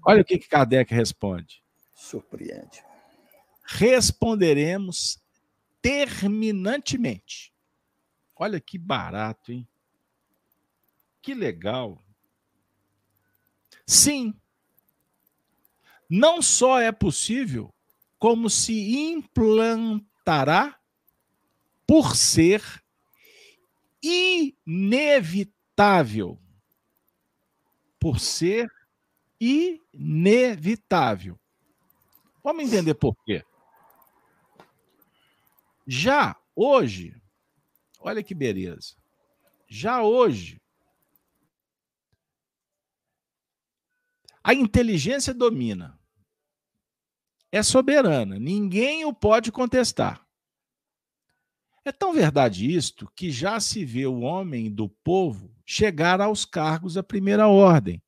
Olha o que, que Kardec responde. Surpreende. Responderemos terminantemente. Olha que barato, hein? Que legal. Sim, não só é possível, como se implantará por ser inevitável. Por ser inevitável. Vamos entender por quê. Já hoje, olha que beleza. Já hoje, a inteligência domina é soberana, ninguém o pode contestar. É tão verdade isto que já se vê o homem do povo chegar aos cargos da primeira ordem.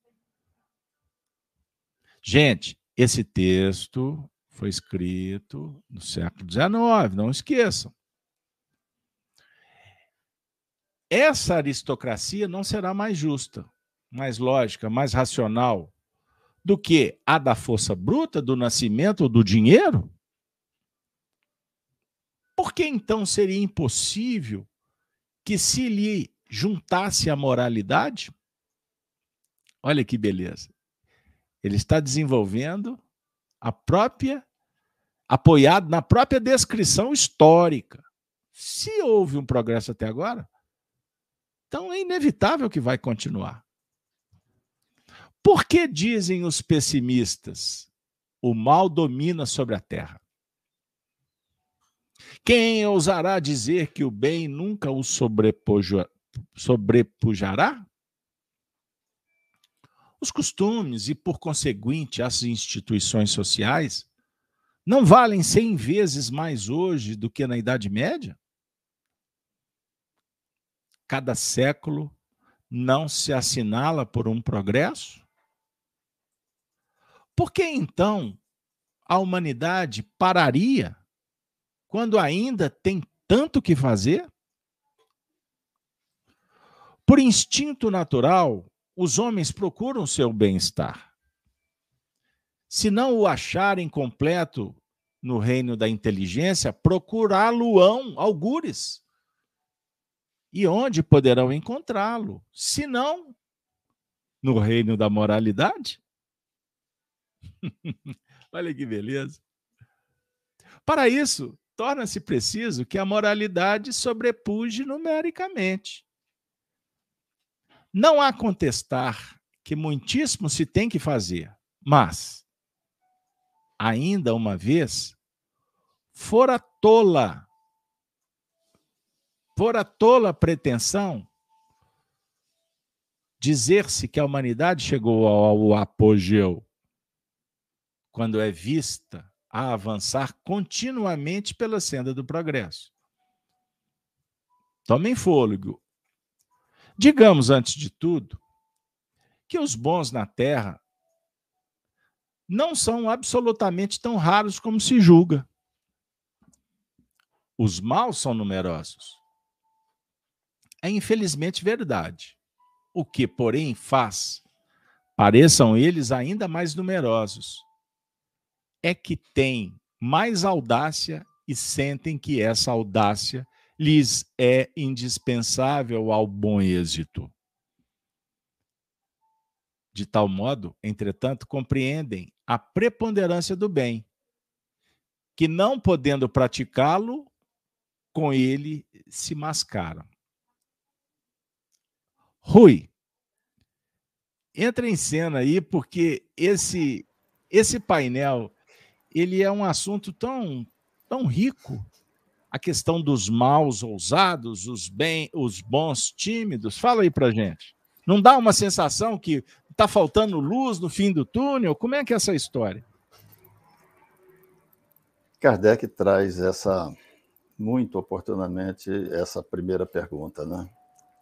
Gente, esse texto foi escrito no século XIX, não esqueçam. Essa aristocracia não será mais justa, mais lógica, mais racional, do que a da força bruta, do nascimento ou do dinheiro? Por que então seria impossível que se lhe juntasse a moralidade? Olha que beleza. Ele está desenvolvendo a própria, apoiado na própria descrição histórica. Se houve um progresso até agora, então é inevitável que vai continuar. Por que dizem os pessimistas? O mal domina sobre a terra. Quem ousará dizer que o bem nunca o sobrepujará? Os costumes e, por conseguinte, as instituições sociais não valem cem vezes mais hoje do que na Idade Média? Cada século não se assinala por um progresso? Por que então a humanidade pararia quando ainda tem tanto que fazer? Por instinto natural, os homens procuram seu bem-estar. Se não o acharem completo no reino da inteligência, procurá-lo-ão, algures. E onde poderão encontrá-lo? Se não no reino da moralidade? Olha que beleza. Para isso, torna-se preciso que a moralidade sobrepuje numericamente. Não há contestar que muitíssimo se tem que fazer, mas, ainda uma vez, fora tola, fora tola pretensão dizer-se que a humanidade chegou ao apogeu quando é vista a avançar continuamente pela senda do progresso. Tomem fôlego. Digamos, antes de tudo, que os bons na Terra não são absolutamente tão raros como se julga. Os maus são numerosos. É infelizmente verdade. o que, porém, faz pareçam eles ainda mais numerosos, é que têm mais audácia e sentem que essa audácia lhes é indispensável ao bom êxito. De tal modo, entretanto, compreendem a preponderância do bem, que não podendo praticá-lo, com ele se mascaram. Rui, entra em cena aí, porque esse, esse painel ele é um assunto tão, tão rico. A questão dos maus ousados, os, bem, os bons tímidos. Fala aí para gente. Não dá uma sensação que está faltando luz no fim do túnel? Como é que é essa história? Kardec traz essa muito oportunamente essa primeira pergunta, né?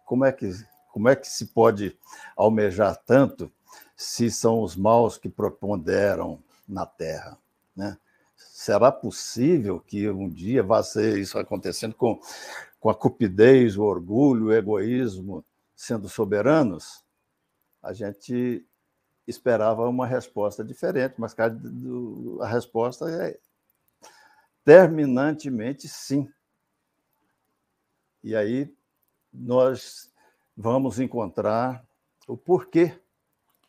Como é que como é que se pode almejar tanto se são os maus que preponderam na Terra? Né? Será possível que um dia vá ser isso acontecendo com, com a cupidez, o orgulho, o egoísmo sendo soberanos? A gente esperava uma resposta diferente, mas a resposta é terminantemente sim. E aí nós vamos encontrar o porquê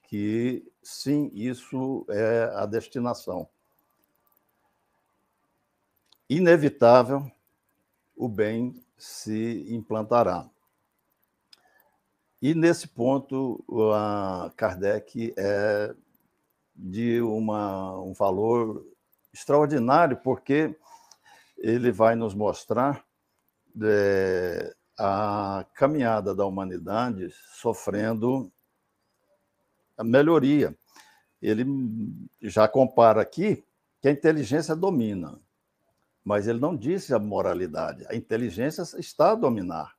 que, sim, isso é a destinação. Inevitável, o bem se implantará. E nesse ponto, a Kardec é de uma, um valor extraordinário, porque ele vai nos mostrar é, a caminhada da humanidade sofrendo a melhoria. Ele já compara aqui que a inteligência domina, mas ele não disse a moralidade. A inteligência está a dominar.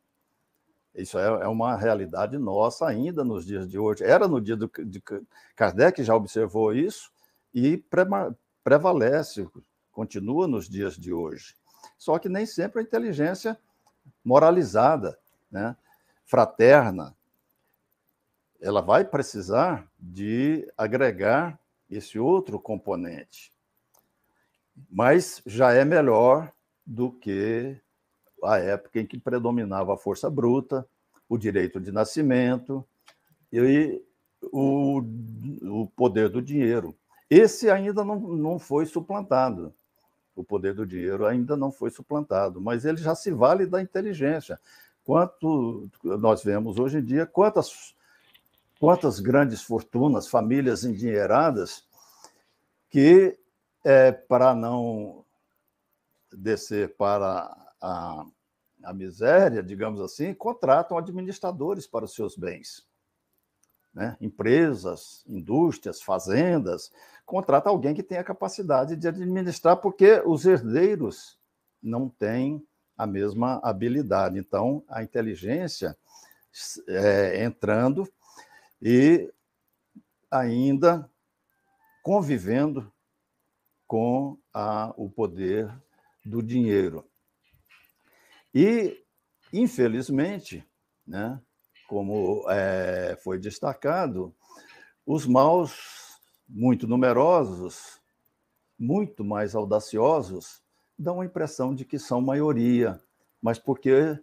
Isso é, é uma realidade nossa ainda nos dias de hoje. Era no dia do, de Kardec, já observou isso, e prevalece, continua nos dias de hoje. Só que nem sempre a inteligência moralizada, né? fraterna, ela vai precisar de agregar esse outro componente. Mas já é melhor do que a época em que predominava a força bruta, o direito de nascimento e o, o poder do dinheiro. Esse ainda não, não foi suplantado o poder do dinheiro ainda não foi suplantado, mas ele já se vale da inteligência. Quanto nós vemos hoje em dia, quantas, quantas grandes fortunas, famílias endinheiradas, que, é, para não descer para a, a miséria, digamos assim, contratam administradores para os seus bens. Né? Empresas, indústrias, fazendas, contrata alguém que tenha capacidade de administrar, porque os herdeiros não têm a mesma habilidade. Então, a inteligência é, entrando e ainda convivendo com a, o poder do dinheiro. E, infelizmente, né, como é, foi destacado, os maus muito numerosos, muito mais audaciosos, dão a impressão de que são maioria, mas porque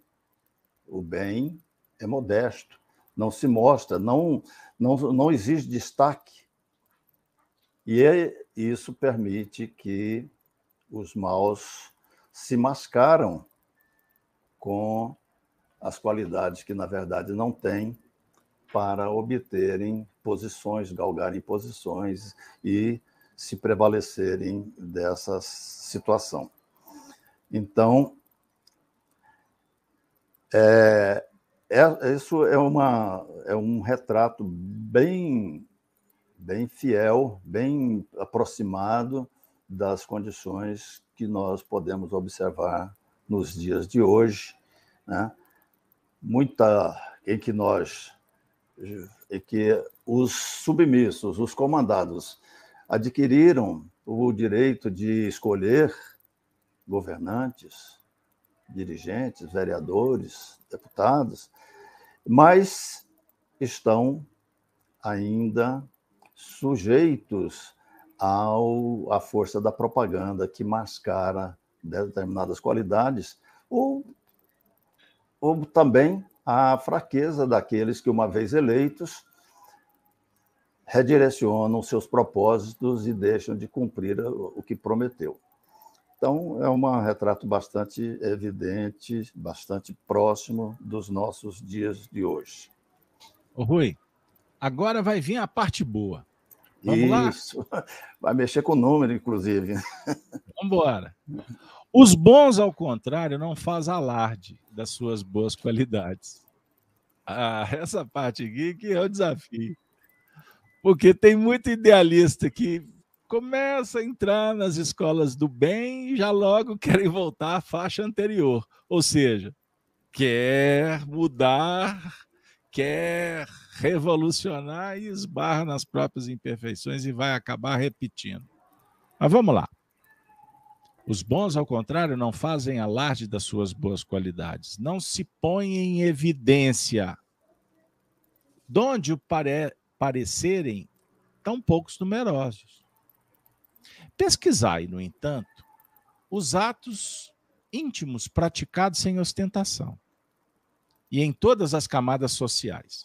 o bem é modesto, não se mostra, não, não, não exige destaque. E é, isso permite que os maus se mascaram com as qualidades que, na verdade, não têm para obterem posições, galgarem posições e se prevalecerem dessa situação. Então, é, é, isso é, uma, é um retrato bem, bem fiel, bem aproximado das condições que nós podemos observar nos dias de hoje, né? muita em que nós e que os submissos, os comandados, adquiriram o direito de escolher governantes, dirigentes, vereadores, deputados, mas estão ainda sujeitos ao, à força da propaganda que mascara determinadas qualidades, ou, ou também a fraqueza daqueles que, uma vez eleitos, redirecionam seus propósitos e deixam de cumprir o que prometeu. Então, é um retrato bastante evidente, bastante próximo dos nossos dias de hoje. Ô Rui, agora vai vir a parte boa. Vamos Isso. lá? Vai mexer com o número, inclusive. Vamos embora. Os bons, ao contrário, não fazem alarde das suas boas qualidades. Ah, essa parte aqui que é o desafio. Porque tem muito idealista que começa a entrar nas escolas do bem e já logo querem voltar à faixa anterior. Ou seja, quer mudar, quer revolucionar e esbarra nas próprias imperfeições e vai acabar repetindo. Mas vamos lá. Os bons, ao contrário, não fazem alarde das suas boas qualidades, não se põem em evidência. Donde pare parecerem tão poucos numerosos. Pesquisai, no entanto, os atos íntimos praticados sem ostentação e em todas as camadas sociais.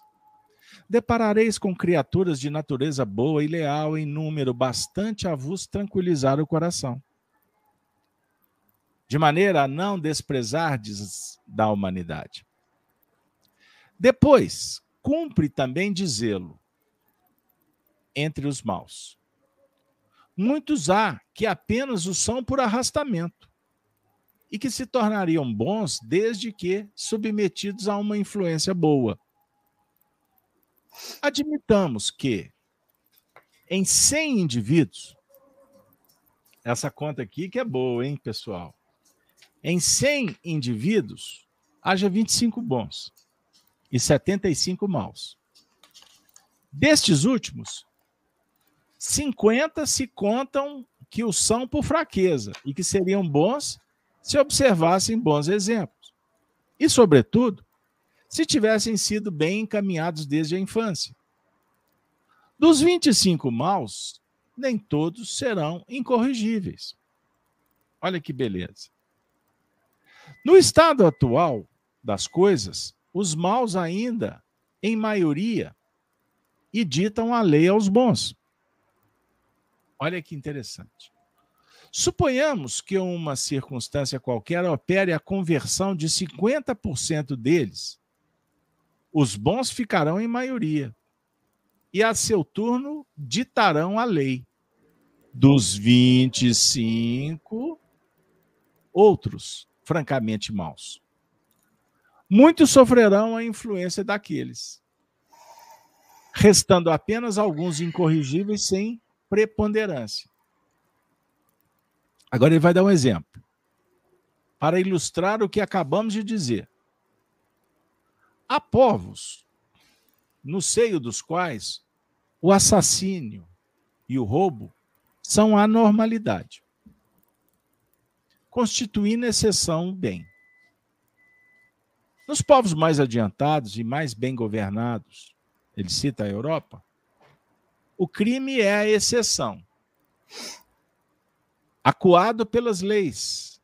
Deparareis com criaturas de natureza boa e leal em número bastante a vos tranquilizar o coração, de maneira a não desprezardes da humanidade. Depois, cumpre também dizê-lo, entre os maus. Muitos há que apenas o são por arrastamento e que se tornariam bons desde que submetidos a uma influência boa. Admitamos que em 100 indivíduos, essa conta aqui que é boa, hein, pessoal? Em 100 indivíduos, haja 25 bons e 75 maus. Destes últimos, 50 se contam que o são por fraqueza e que seriam bons se observassem bons exemplos. E, sobretudo, se tivessem sido bem encaminhados desde a infância. Dos 25 maus, nem todos serão incorrigíveis. Olha que beleza. No estado atual das coisas, os maus ainda, em maioria, e ditam a lei aos bons. Olha que interessante. Suponhamos que uma circunstância qualquer opere a conversão de 50% deles. Os bons ficarão em maioria e, a seu turno, ditarão a lei. Dos 25, outros francamente maus. Muitos sofrerão a influência daqueles, restando apenas alguns incorrigíveis sem preponderância. Agora ele vai dar um exemplo para ilustrar o que acabamos de dizer. Há povos no seio dos quais o assassínio e o roubo são a normalidade, constituindo exceção bem. Nos povos mais adiantados e mais bem governados, ele cita a Europa, o crime é a exceção. Acuado pelas leis,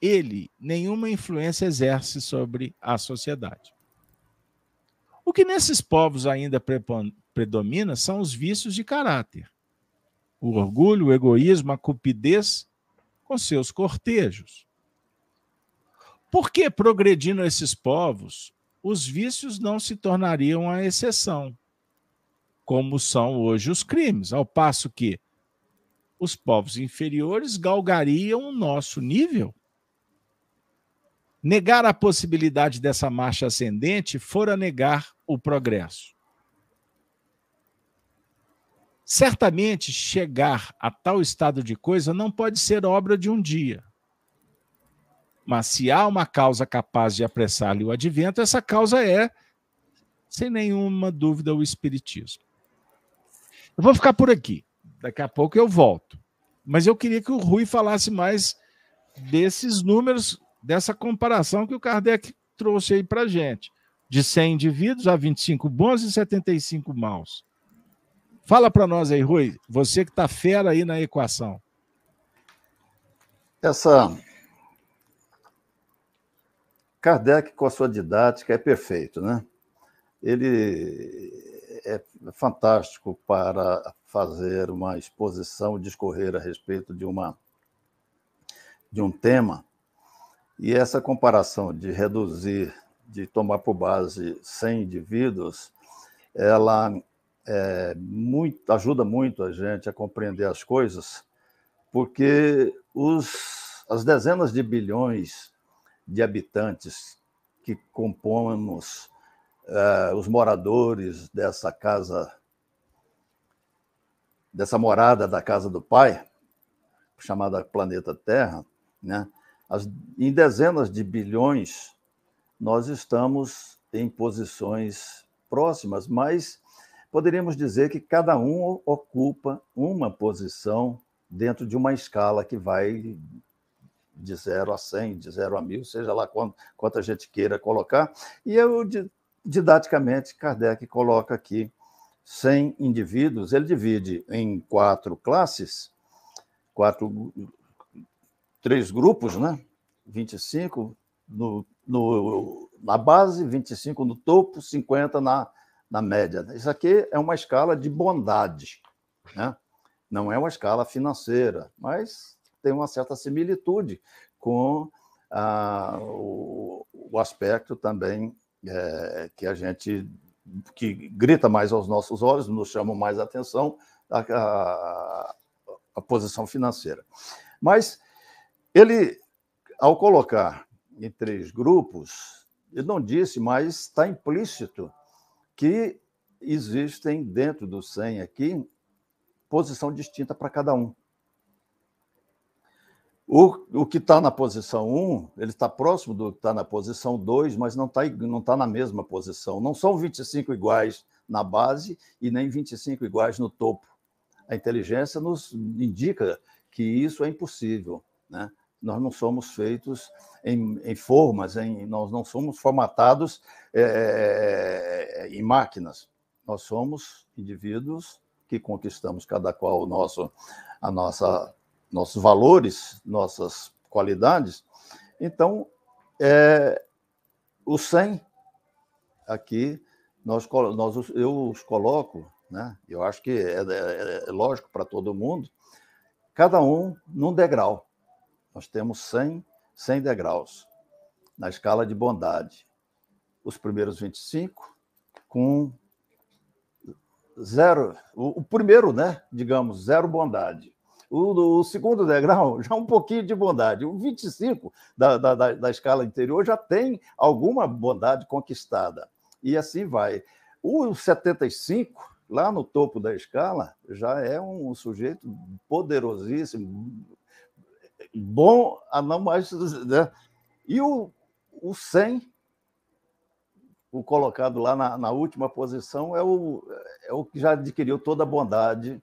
ele nenhuma influência exerce sobre a sociedade. O que nesses povos ainda predomina são os vícios de caráter. O orgulho, o egoísmo, a cupidez com seus cortejos. Por que, progredindo esses povos, os vícios não se tornariam a exceção? como são hoje os crimes, ao passo que os povos inferiores galgariam o nosso nível. Negar a possibilidade dessa marcha ascendente fora negar o progresso. Certamente, chegar a tal estado de coisa não pode ser obra de um dia. Mas se há uma causa capaz de apressar-lhe o advento, essa causa é, sem nenhuma dúvida, o Espiritismo. Eu vou ficar por aqui. Daqui a pouco eu volto. Mas eu queria que o Rui falasse mais desses números, dessa comparação que o Kardec trouxe aí para gente. de 100 indivíduos, há 25 bons e 75 maus. Fala para nós aí, Rui, você que está fera aí na equação. Essa. Kardec, com a sua didática, é perfeito, né? Ele é fantástico para fazer uma exposição, discorrer a respeito de, uma, de um tema. E essa comparação de reduzir, de tomar por base 100 indivíduos, ela é, muito, ajuda muito a gente a compreender as coisas, porque os, as dezenas de bilhões de habitantes que compomos é, os moradores dessa casa, dessa morada da casa do Pai, chamada planeta Terra, né? As, em dezenas de bilhões, nós estamos em posições próximas, mas poderíamos dizer que cada um ocupa uma posição dentro de uma escala que vai de 0 a 100, de 0 a 1000, seja lá quanto, quanto a gente queira colocar. E eu, didaticamente, Kardec coloca aqui 100 indivíduos, ele divide em quatro classes, quatro, três grupos, né? 25 no, no, na base, 25 no topo, 50 na, na média. Isso aqui é uma escala de bondade, né? não é uma escala financeira, mas tem uma certa similitude com ah, o, o, aspecto também é, que a gente que grita mais aos nossos olhos, nos chama mais atenção a, a, a posição financeira. Mas ele, ao colocar em três grupos, ele não disse, mas está implícito que existem dentro do 100 aqui posição distinta para cada um. O, o que está na posição 1, ele está próximo do que está na posição 2, mas não está não tá na mesma posição. Não são 25 iguais na base e nem 25 iguais no topo. A inteligência nos indica que isso é impossível. Né? Nós não somos feitos em, em formas, em, nós não somos formatados é, em máquinas. Nós somos indivíduos que conquistamos cada qual o nosso, a nossa, nossos valores, nossas qualidades. Então, é, o 100 aqui nós, nós eu os coloco, né? Eu acho que é, é, é lógico para todo mundo, cada um num degrau. Nós temos 100, 100 degraus na escala de bondade. Os primeiros 25 com zero, o, o primeiro, né, digamos, zero bondade. O, o, segundo degrau, já um pouquinho de bondade. O 25 da, da, da, escala interior já tem alguma bondade conquistada. E assim vai. O 75, lá no topo da escala, já é um sujeito poderosíssimo, bom a não mais. Né? E o, o 100, o colocado lá na, na, última posição, é o, é o que já adquiriu toda a bondade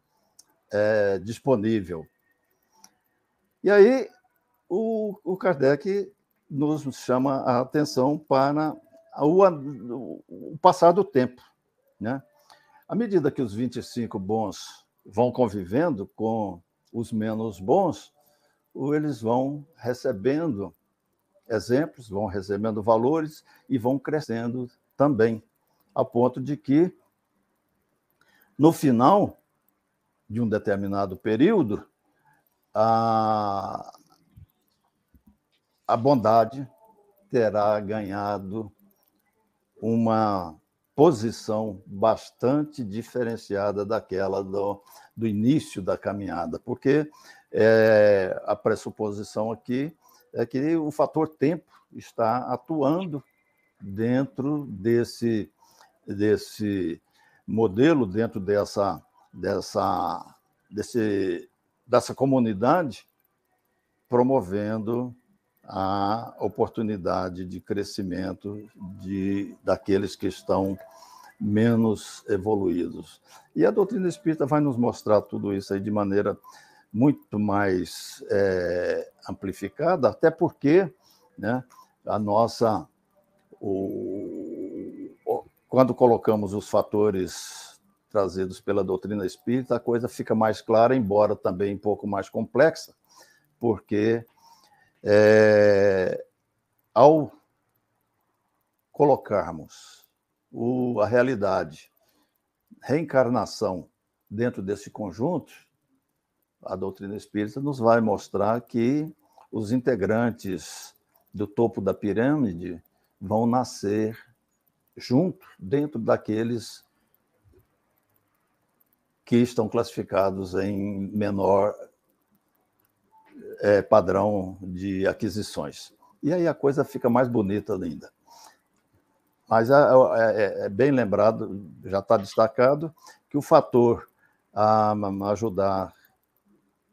é, disponível. E aí o, o Kardec nos chama a atenção para o, o passar do tempo. Né? À medida que os 25 bons vão convivendo com os menos bons, eles vão recebendo exemplos, vão recebendo valores e vão crescendo também, a ponto de que, no final de um determinado período, a, a bondade terá ganhado uma posição bastante diferenciada daquela do, do início da caminhada, porque é, a pressuposição aqui é que o fator tempo está atuando dentro desse, desse modelo, dentro dessa, dessa, desse, dessa comunidade, promovendo a oportunidade de crescimento de, daqueles que estão menos evoluídos. E a doutrina espírita vai nos mostrar tudo isso aí de maneira muito mais é, amplificada, até porque né, a nossa o, quando colocamos os fatores trazidos pela doutrina espírita, a coisa fica mais clara, embora também um pouco mais complexa, porque é, ao colocarmos o, a realidade, reencarnação dentro desse conjunto, a doutrina espírita nos vai mostrar que os integrantes do topo da pirâmide vão nascer junto dentro daqueles que estão classificados em menor é, padrão de aquisições. E aí a coisa fica mais bonita ainda. Mas é, é, é bem lembrado, já está destacado, que o fator a ajudar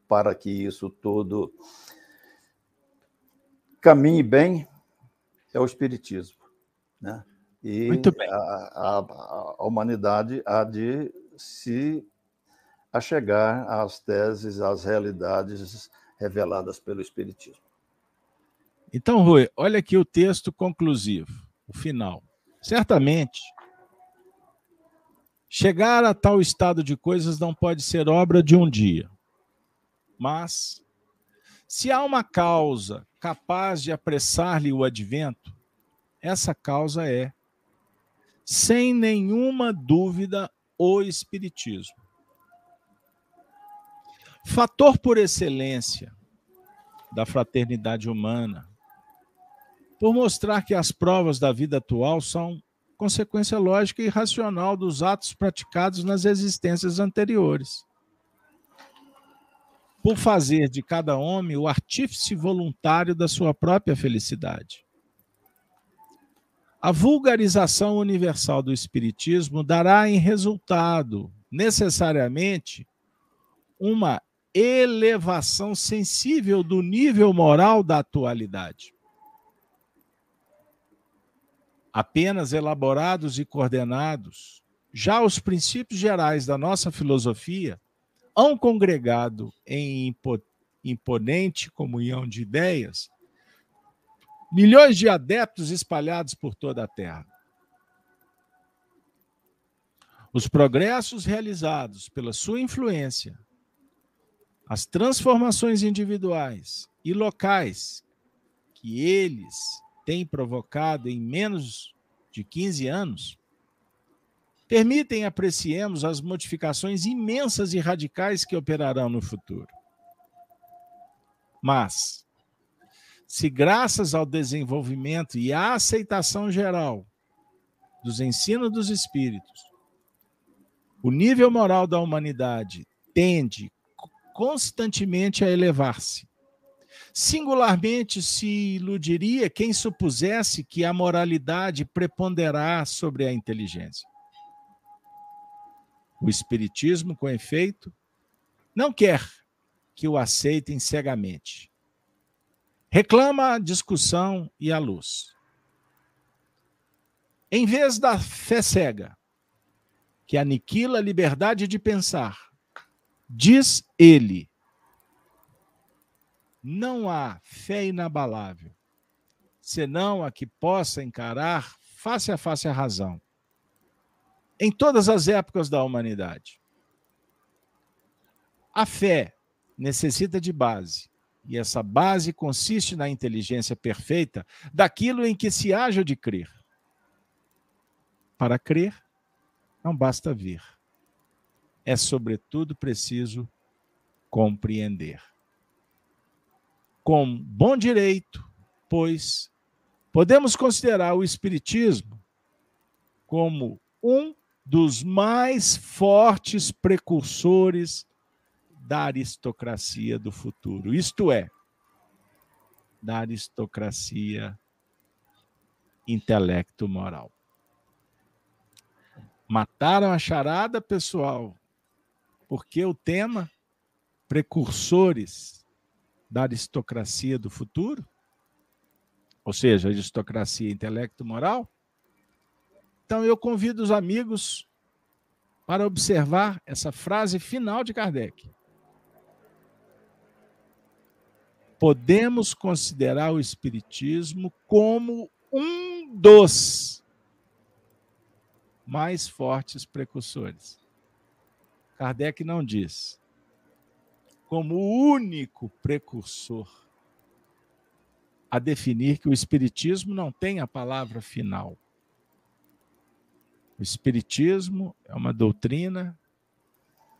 para que isso tudo caminhe bem é o Espiritismo. Né? E Muito bem. A, a, a humanidade há de se achegar às teses, às realidades reveladas pelo Espiritismo. Então, Rui, olha aqui o texto conclusivo, o final. Certamente, chegar a tal estado de coisas não pode ser obra de um dia. Mas, se há uma causa capaz de apressar-lhe o advento, essa causa é, sem nenhuma dúvida, o Espiritismo. Fator por excelência da fraternidade humana, por mostrar que as provas da vida atual são consequência lógica e racional dos atos praticados nas existências anteriores. Por fazer de cada homem o artífice voluntário da sua própria felicidade. A vulgarização universal do Espiritismo dará em resultado, necessariamente, uma elevação sensível do nível moral da atualidade apenas elaborados e coordenados, já os princípios gerais da nossa filosofia hão congregado em imponente comunhão de ideias milhões de adeptos espalhados por toda a Terra. Os progressos realizados pela sua influência, as transformações individuais e locais que eles tem provocado em menos de 15 anos, permitem apreciemos as modificações imensas e radicais que operarão no futuro. Mas, se graças ao desenvolvimento e à aceitação geral dos ensinos dos espíritos, o nível moral da humanidade tende constantemente a elevar-se, Singularmente se iludiria quem supusesse que a moralidade preponderar sobre a inteligência. O Espiritismo, com efeito, não quer que o aceitem cegamente. Reclama a discussão e a luz. Em vez da fé cega, que aniquila a liberdade de pensar, diz ele: não há fé inabalável, senão a que possa encarar face a face a razão, em todas as épocas da humanidade. A fé necessita de base, e essa base consiste na inteligência perfeita daquilo em que se haja de crer. Para crer, não basta ver. É, sobretudo, preciso compreender. Com bom direito, pois podemos considerar o Espiritismo como um dos mais fortes precursores da aristocracia do futuro, isto é, da aristocracia intelecto-moral. Mataram a charada, pessoal, porque o tema precursores da aristocracia do futuro? Ou seja, aristocracia intelecto-moral? Então eu convido os amigos para observar essa frase final de Kardec. Podemos considerar o Espiritismo como um dos mais fortes precursores. Kardec não diz. Como o único precursor a definir que o Espiritismo não tem a palavra final. O Espiritismo é uma doutrina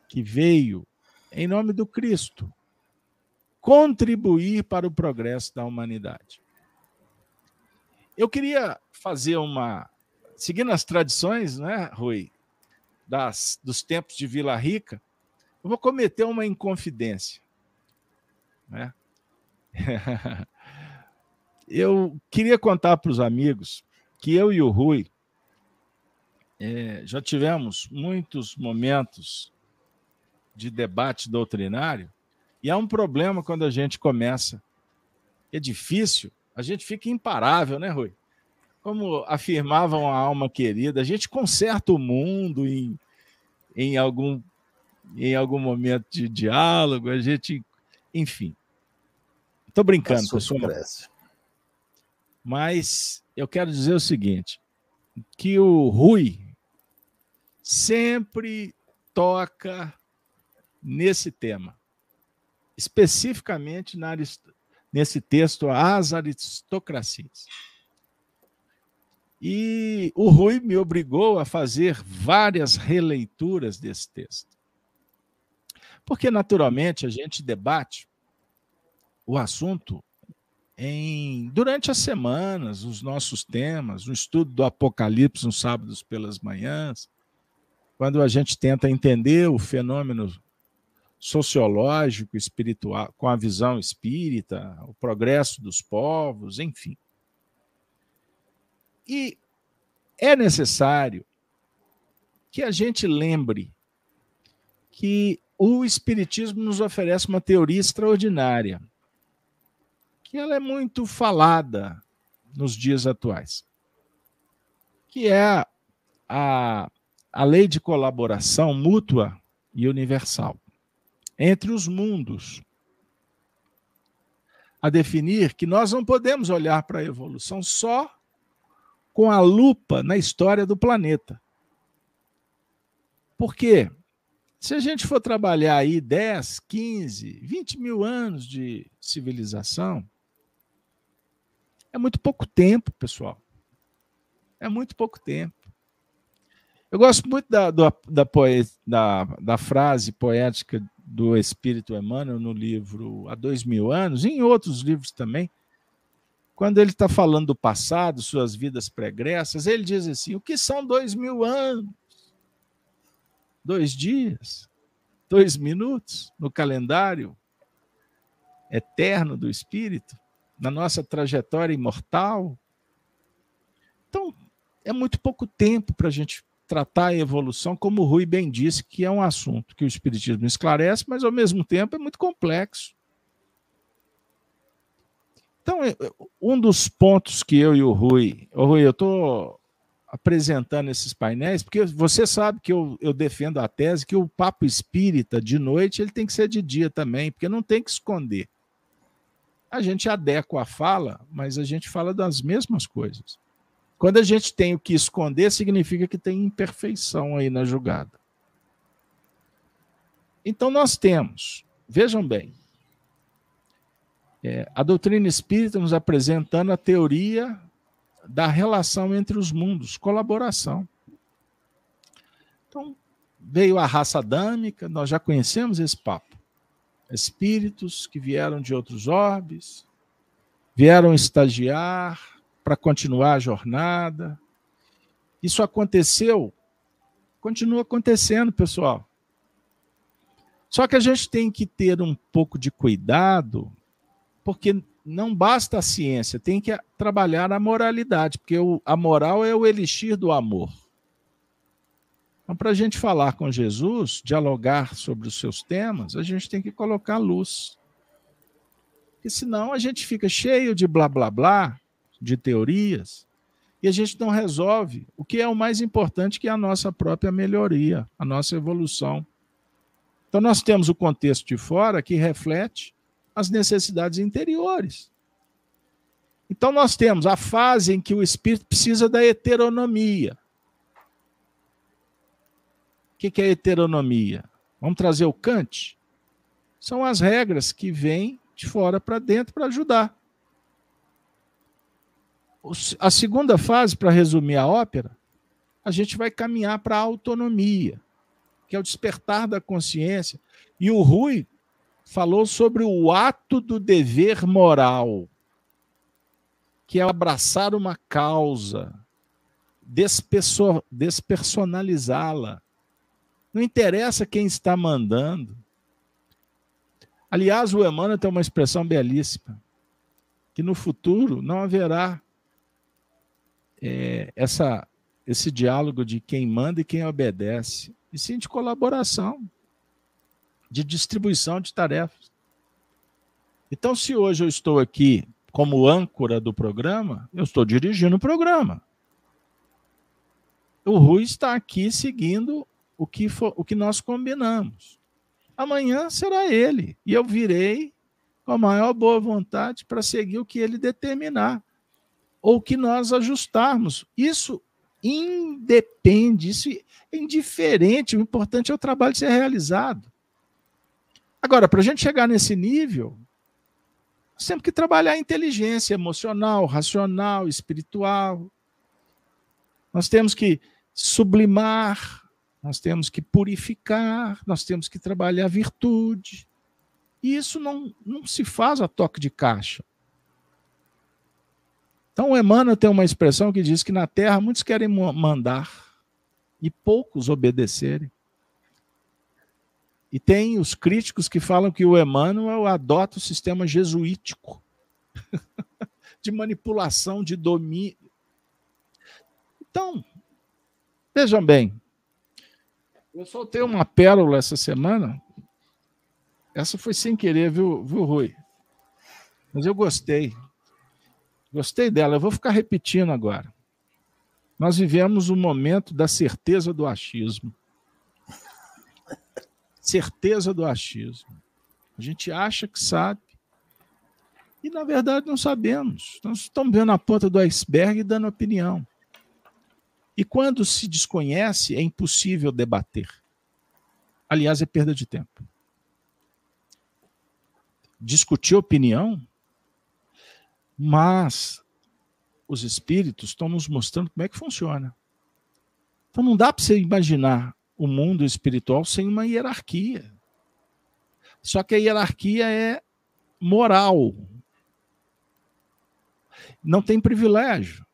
que veio, em nome do Cristo, contribuir para o progresso da humanidade. Eu queria fazer uma. Seguindo as tradições, né, Rui, das, dos tempos de Vila Rica, eu vou cometer uma inconfidência. Né? eu queria contar para os amigos que eu e o Rui é, já tivemos muitos momentos de debate doutrinário e há um problema quando a gente começa. É difícil, a gente fica imparável, né, Rui? Como afirmavam a alma querida, a gente conserta o mundo em, em, algum, em algum momento de diálogo, a gente. Enfim. Estou brincando, pessoal. Mas eu quero dizer o seguinte: que o Rui sempre toca nesse tema, especificamente na, nesse texto As Aristocracias. E o Rui me obrigou a fazer várias releituras desse texto. Porque, naturalmente, a gente debate o assunto em, durante as semanas, os nossos temas, o estudo do Apocalipse nos sábados pelas manhãs, quando a gente tenta entender o fenômeno sociológico, espiritual, com a visão espírita, o progresso dos povos, enfim. E é necessário que a gente lembre que o Espiritismo nos oferece uma teoria extraordinária que ela é muito falada nos dias atuais, que é a, a lei de colaboração mútua e universal entre os mundos. A definir que nós não podemos olhar para a evolução só com a lupa na história do planeta. Por quê? Se a gente for trabalhar aí 10, 15, 20 mil anos de civilização, é muito pouco tempo, pessoal. É muito pouco tempo. Eu gosto muito da, da, da, da, da frase poética do Espírito Emmanuel no livro Há Dois Mil Anos, e em outros livros também, quando ele está falando do passado, suas vidas pregressas, ele diz assim: o que são dois mil anos? Dois dias? Dois minutos no calendário eterno do Espírito? na nossa trajetória imortal. Então, é muito pouco tempo para a gente tratar a evolução, como o Rui bem disse, que é um assunto que o Espiritismo esclarece, mas ao mesmo tempo é muito complexo. Então, um dos pontos que eu e o Rui, o Rui, eu estou apresentando esses painéis, porque você sabe que eu, eu defendo a tese que o papo espírita de noite ele tem que ser de dia também, porque não tem que esconder a gente adequa a fala, mas a gente fala das mesmas coisas. Quando a gente tem o que esconder, significa que tem imperfeição aí na julgada. Então nós temos, vejam bem, é, a doutrina espírita nos apresentando a teoria da relação entre os mundos, colaboração. Então, veio a raça adâmica, nós já conhecemos esse papo espíritos que vieram de outros orbes, vieram estagiar para continuar a jornada. Isso aconteceu, continua acontecendo, pessoal. Só que a gente tem que ter um pouco de cuidado, porque não basta a ciência, tem que trabalhar a moralidade, porque a moral é o elixir do amor. Então, para a gente falar com Jesus, dialogar sobre os seus temas, a gente tem que colocar luz. Porque senão a gente fica cheio de blá blá blá, de teorias, e a gente não resolve o que é o mais importante, que é a nossa própria melhoria, a nossa evolução. Então, nós temos o contexto de fora que reflete as necessidades interiores. Então, nós temos a fase em que o espírito precisa da heteronomia. que é heteronomia? Vamos trazer o Kant? São as regras que vêm de fora para dentro para ajudar. A segunda fase, para resumir a ópera, a gente vai caminhar para a autonomia, que é o despertar da consciência. E o Rui falou sobre o ato do dever moral, que é abraçar uma causa, despersonalizá-la. Não interessa quem está mandando. Aliás, o Emmanuel tem uma expressão belíssima, que no futuro não haverá é, essa, esse diálogo de quem manda e quem obedece, e sim de colaboração, de distribuição de tarefas. Então, se hoje eu estou aqui como âncora do programa, eu estou dirigindo o programa. O Rui está aqui seguindo o que, for, o que nós combinamos. Amanhã será ele. E eu virei com a maior boa vontade para seguir o que ele determinar. Ou que nós ajustarmos. Isso independe, isso é indiferente. O importante é o trabalho ser realizado. Agora, para a gente chegar nesse nível, nós temos que trabalhar a inteligência emocional, racional, espiritual. Nós temos que sublimar, nós temos que purificar, nós temos que trabalhar a virtude. E isso não, não se faz a toque de caixa. Então, Emmanuel tem uma expressão que diz que na Terra muitos querem mandar e poucos obedecerem. E tem os críticos que falam que o Emmanuel adota o sistema jesuítico de manipulação, de domínio, então, vejam bem, eu soltei uma pérola essa semana. Essa foi sem querer, viu, viu, Rui? Mas eu gostei. Gostei dela. Eu vou ficar repetindo agora. Nós vivemos o um momento da certeza do achismo. Certeza do achismo. A gente acha que sabe. E, na verdade, não sabemos. Nós estamos vendo a ponta do iceberg e dando opinião. E quando se desconhece, é impossível debater. Aliás, é perda de tempo. Discutir opinião, mas os espíritos estão nos mostrando como é que funciona. Então não dá para você imaginar o mundo espiritual sem uma hierarquia. Só que a hierarquia é moral. Não tem privilégio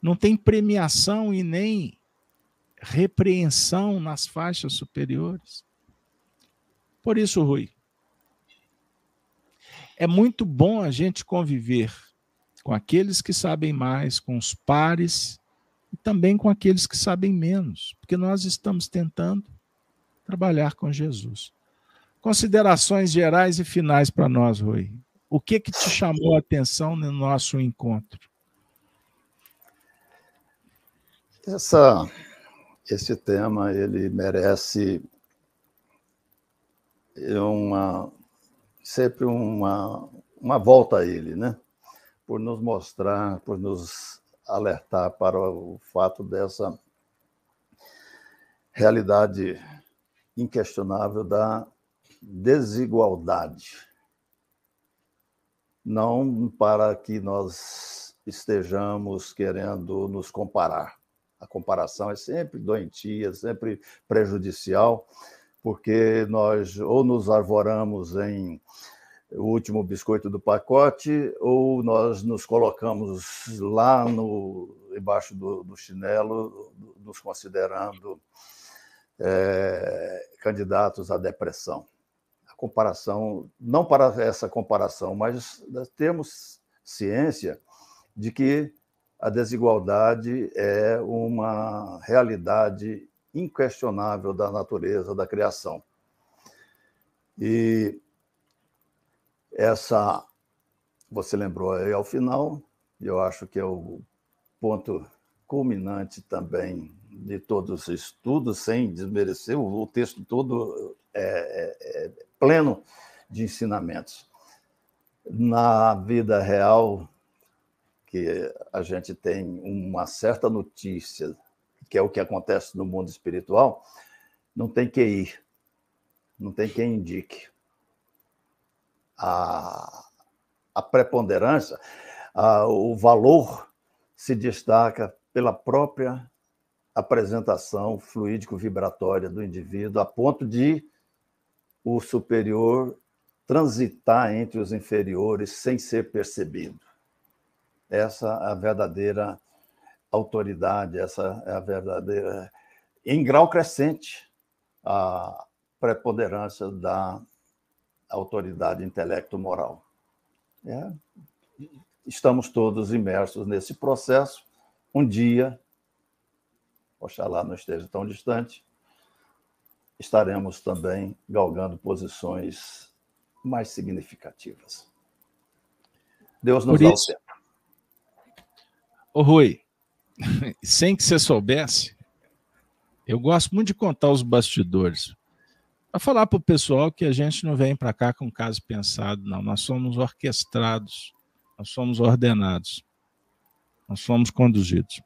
não tem premiação e nem repreensão nas faixas superiores. Por isso, Rui, é muito bom a gente conviver com aqueles que sabem mais, com os pares e também com aqueles que sabem menos, porque nós estamos tentando trabalhar com Jesus. Considerações gerais e finais para nós, Rui. O que que te chamou a atenção no nosso encontro? Essa, esse tema ele merece uma sempre uma, uma volta a ele, né? Por nos mostrar, por nos alertar para o fato dessa realidade inquestionável da desigualdade. Não para que nós estejamos querendo nos comparar, a comparação é sempre doentia, sempre prejudicial, porque nós ou nos arvoramos em o último biscoito do pacote, ou nós nos colocamos lá no embaixo do, do chinelo, nos considerando é, candidatos à depressão. A comparação, não para essa comparação, mas temos ciência de que a desigualdade é uma realidade inquestionável da natureza da criação. E essa, você lembrou aí ao final, e eu acho que é o ponto culminante também de todos os estudos, sem desmerecer, o texto todo é, é, é pleno de ensinamentos. Na vida real, que a gente tem uma certa notícia, que é o que acontece no mundo espiritual, não tem que ir, não tem quem indique. A, a preponderância, a, o valor se destaca pela própria apresentação fluídico-vibratória do indivíduo, a ponto de o superior transitar entre os inferiores sem ser percebido. Essa é a verdadeira autoridade, essa é a verdadeira, em grau crescente, a preponderância da autoridade intelecto-moral. É, estamos todos imersos nesse processo. Um dia, oxalá não esteja tão distante, estaremos também galgando posições mais significativas. Deus nos Por dá isso, o tempo. Ô Rui, sem que você soubesse, eu gosto muito de contar os bastidores. Para falar para o pessoal que a gente não vem para cá com caso pensado, não. Nós somos orquestrados, nós somos ordenados, nós somos conduzidos.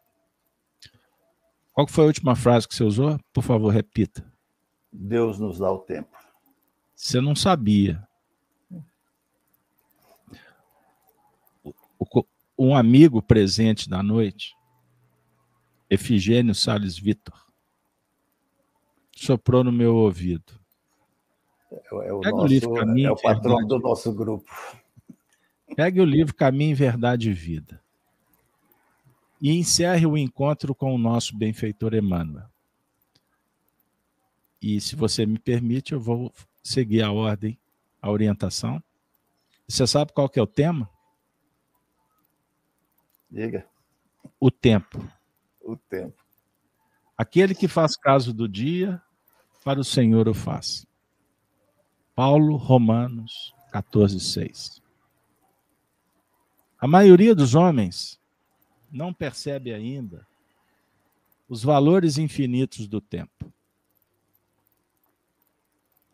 Qual foi a última frase que você usou? Por favor, repita. Deus nos dá o tempo. Você não sabia. Um amigo presente da noite, Efigênio Sales Vitor, soprou no meu ouvido. É, o, nosso, o livro Caminho, é o patrão Verdade. do nosso grupo. Pegue o livro Caminho, Verdade e Vida e encerre o encontro com o nosso benfeitor Emmanuel. E se você me permite, eu vou seguir a ordem, a orientação. Você sabe qual que é o tema? Diga. O tempo. O tempo. Aquele que faz caso do dia, para o Senhor o faz. Paulo, Romanos 14, 6. A maioria dos homens não percebe ainda os valores infinitos do tempo.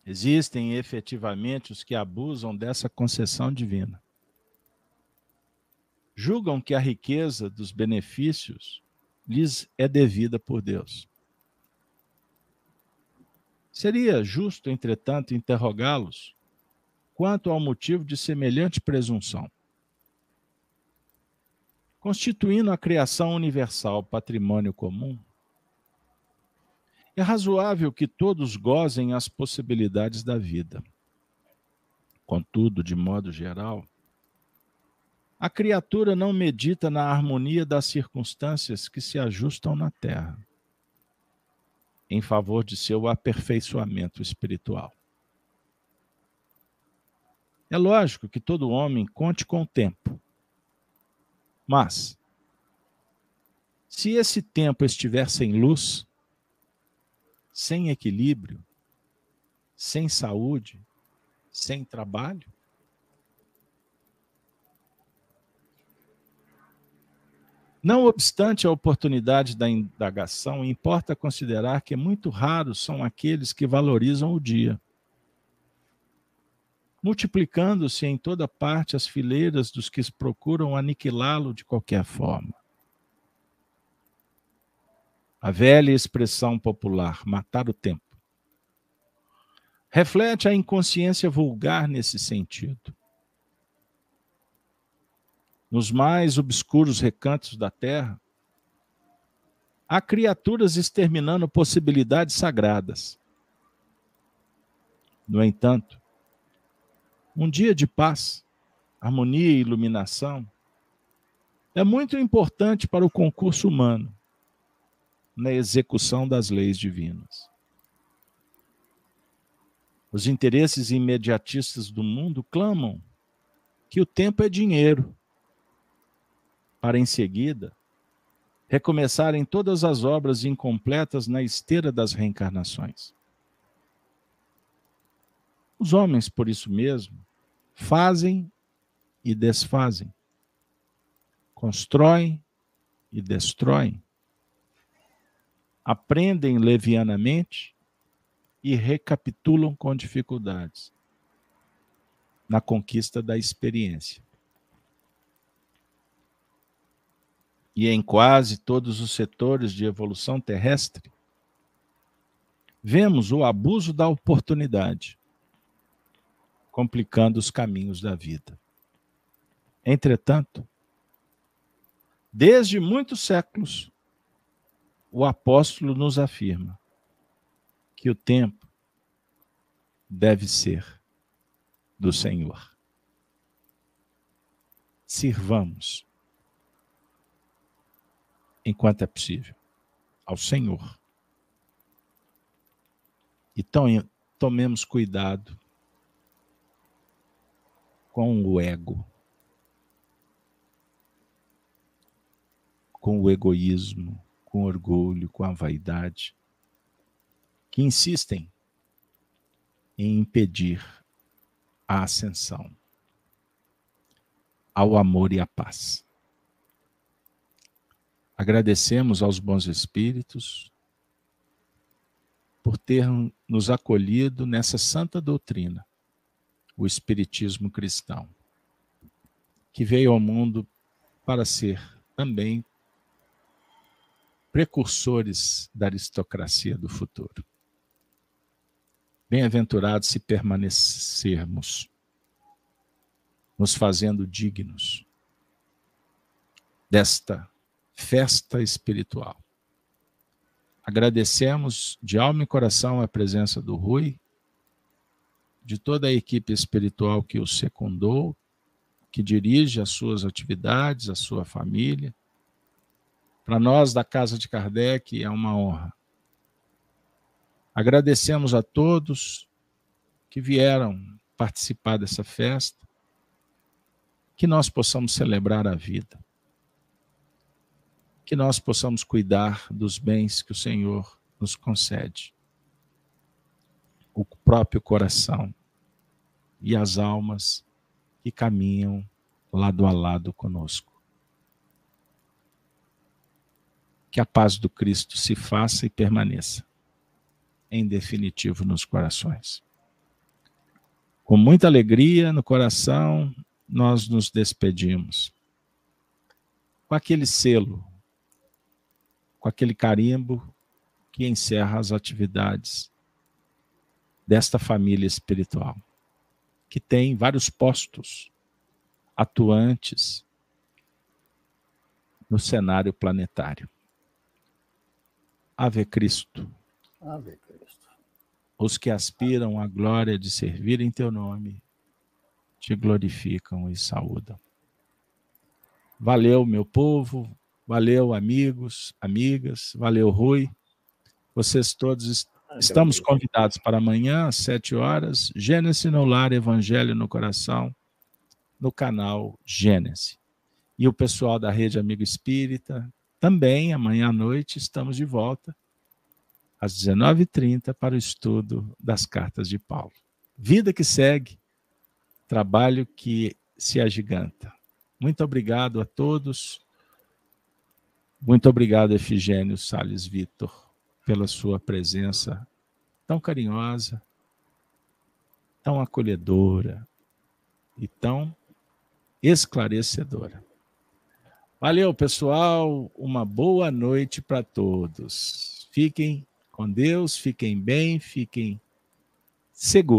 Existem efetivamente os que abusam dessa concessão divina. Julgam que a riqueza dos benefícios lhes é devida por Deus. Seria justo, entretanto, interrogá-los quanto ao motivo de semelhante presunção. Constituindo a criação universal patrimônio comum, é razoável que todos gozem as possibilidades da vida. Contudo, de modo geral, a criatura não medita na harmonia das circunstâncias que se ajustam na Terra em favor de seu aperfeiçoamento espiritual. É lógico que todo homem conte com o tempo. Mas, se esse tempo estiver sem luz, sem equilíbrio, sem saúde, sem trabalho, Não obstante a oportunidade da indagação, importa considerar que muito raros são aqueles que valorizam o dia. Multiplicando-se em toda parte as fileiras dos que procuram aniquilá-lo de qualquer forma. A velha expressão popular, matar o tempo, reflete a inconsciência vulgar nesse sentido nos mais obscuros recantos da terra, há criaturas exterminando possibilidades sagradas. No entanto, um dia de paz, harmonia e iluminação é muito importante para o concurso humano na execução das leis divinas. Os interesses imediatistas do mundo clamam que o tempo é dinheiro para em seguida recomeçarem todas as obras incompletas na esteira das reencarnações. Os homens, por isso mesmo, fazem e desfazem, constroem e destroem, aprendem levianamente e recapitulam com dificuldades na conquista da experiência. E em quase todos os setores de evolução terrestre, vemos o abuso da oportunidade, complicando os caminhos da vida. Entretanto, desde muitos séculos, o apóstolo nos afirma que o tempo deve ser do Senhor. Sirvamos, enquanto é possível, ao Senhor. Então, tomemos cuidado com o ego, com o egoísmo, com o orgulho, com a vaidade, que insistem em impedir a ascensão ao amor e à paz. Agradecemos aos bons espíritos por ter nos acolhido nessa santa doutrina o Espiritismo cristão, que veio ao mundo para ser também precursores da aristocracia do futuro. Bem-aventurados se permanecermos, nos fazendo dignos desta festa espiritual. Agradecemos de alma e coração a presença do Rui de toda a equipe espiritual que o secundou, que dirige as suas atividades, a sua família. Para nós da Casa de Kardec é uma honra. Agradecemos a todos que vieram participar dessa festa, que nós possamos celebrar a vida, que nós possamos cuidar dos bens que o Senhor nos concede o próprio coração e as almas que caminham lado a lado conosco. Que a paz do Cristo se faça e permaneça, em definitivo, nos corações. Com muita alegria no coração, nós nos despedimos. Com aquele selo, com aquele carimbo que encerra as atividades desta família espiritual, que tem vários postos atuantes no cenário planetário. Ave Cristo. Ave Cristo. Os que aspiram à glória de servir em teu nome, te glorificam e saúdam. Valeu, meu povo, valeu, amigos, amigas, valeu, Rui. Vocês todos Estamos convidados para amanhã, às sete horas, Gênesis no Lar, Evangelho no Coração, no canal Gênesis. E o pessoal da Rede Amigo Espírita, também amanhã à noite, estamos de volta, às 19h30, para o estudo das cartas de Paulo. Vida que segue, trabalho que se agiganta. Muito obrigado a todos. Muito obrigado, Efigênio Sales Vitor pela sua presença tão carinhosa, tão acolhedora e tão esclarecedora. Valeu, pessoal. Uma boa noite para todos. Fiquem com Deus, fiquem bem, fiquem seguros.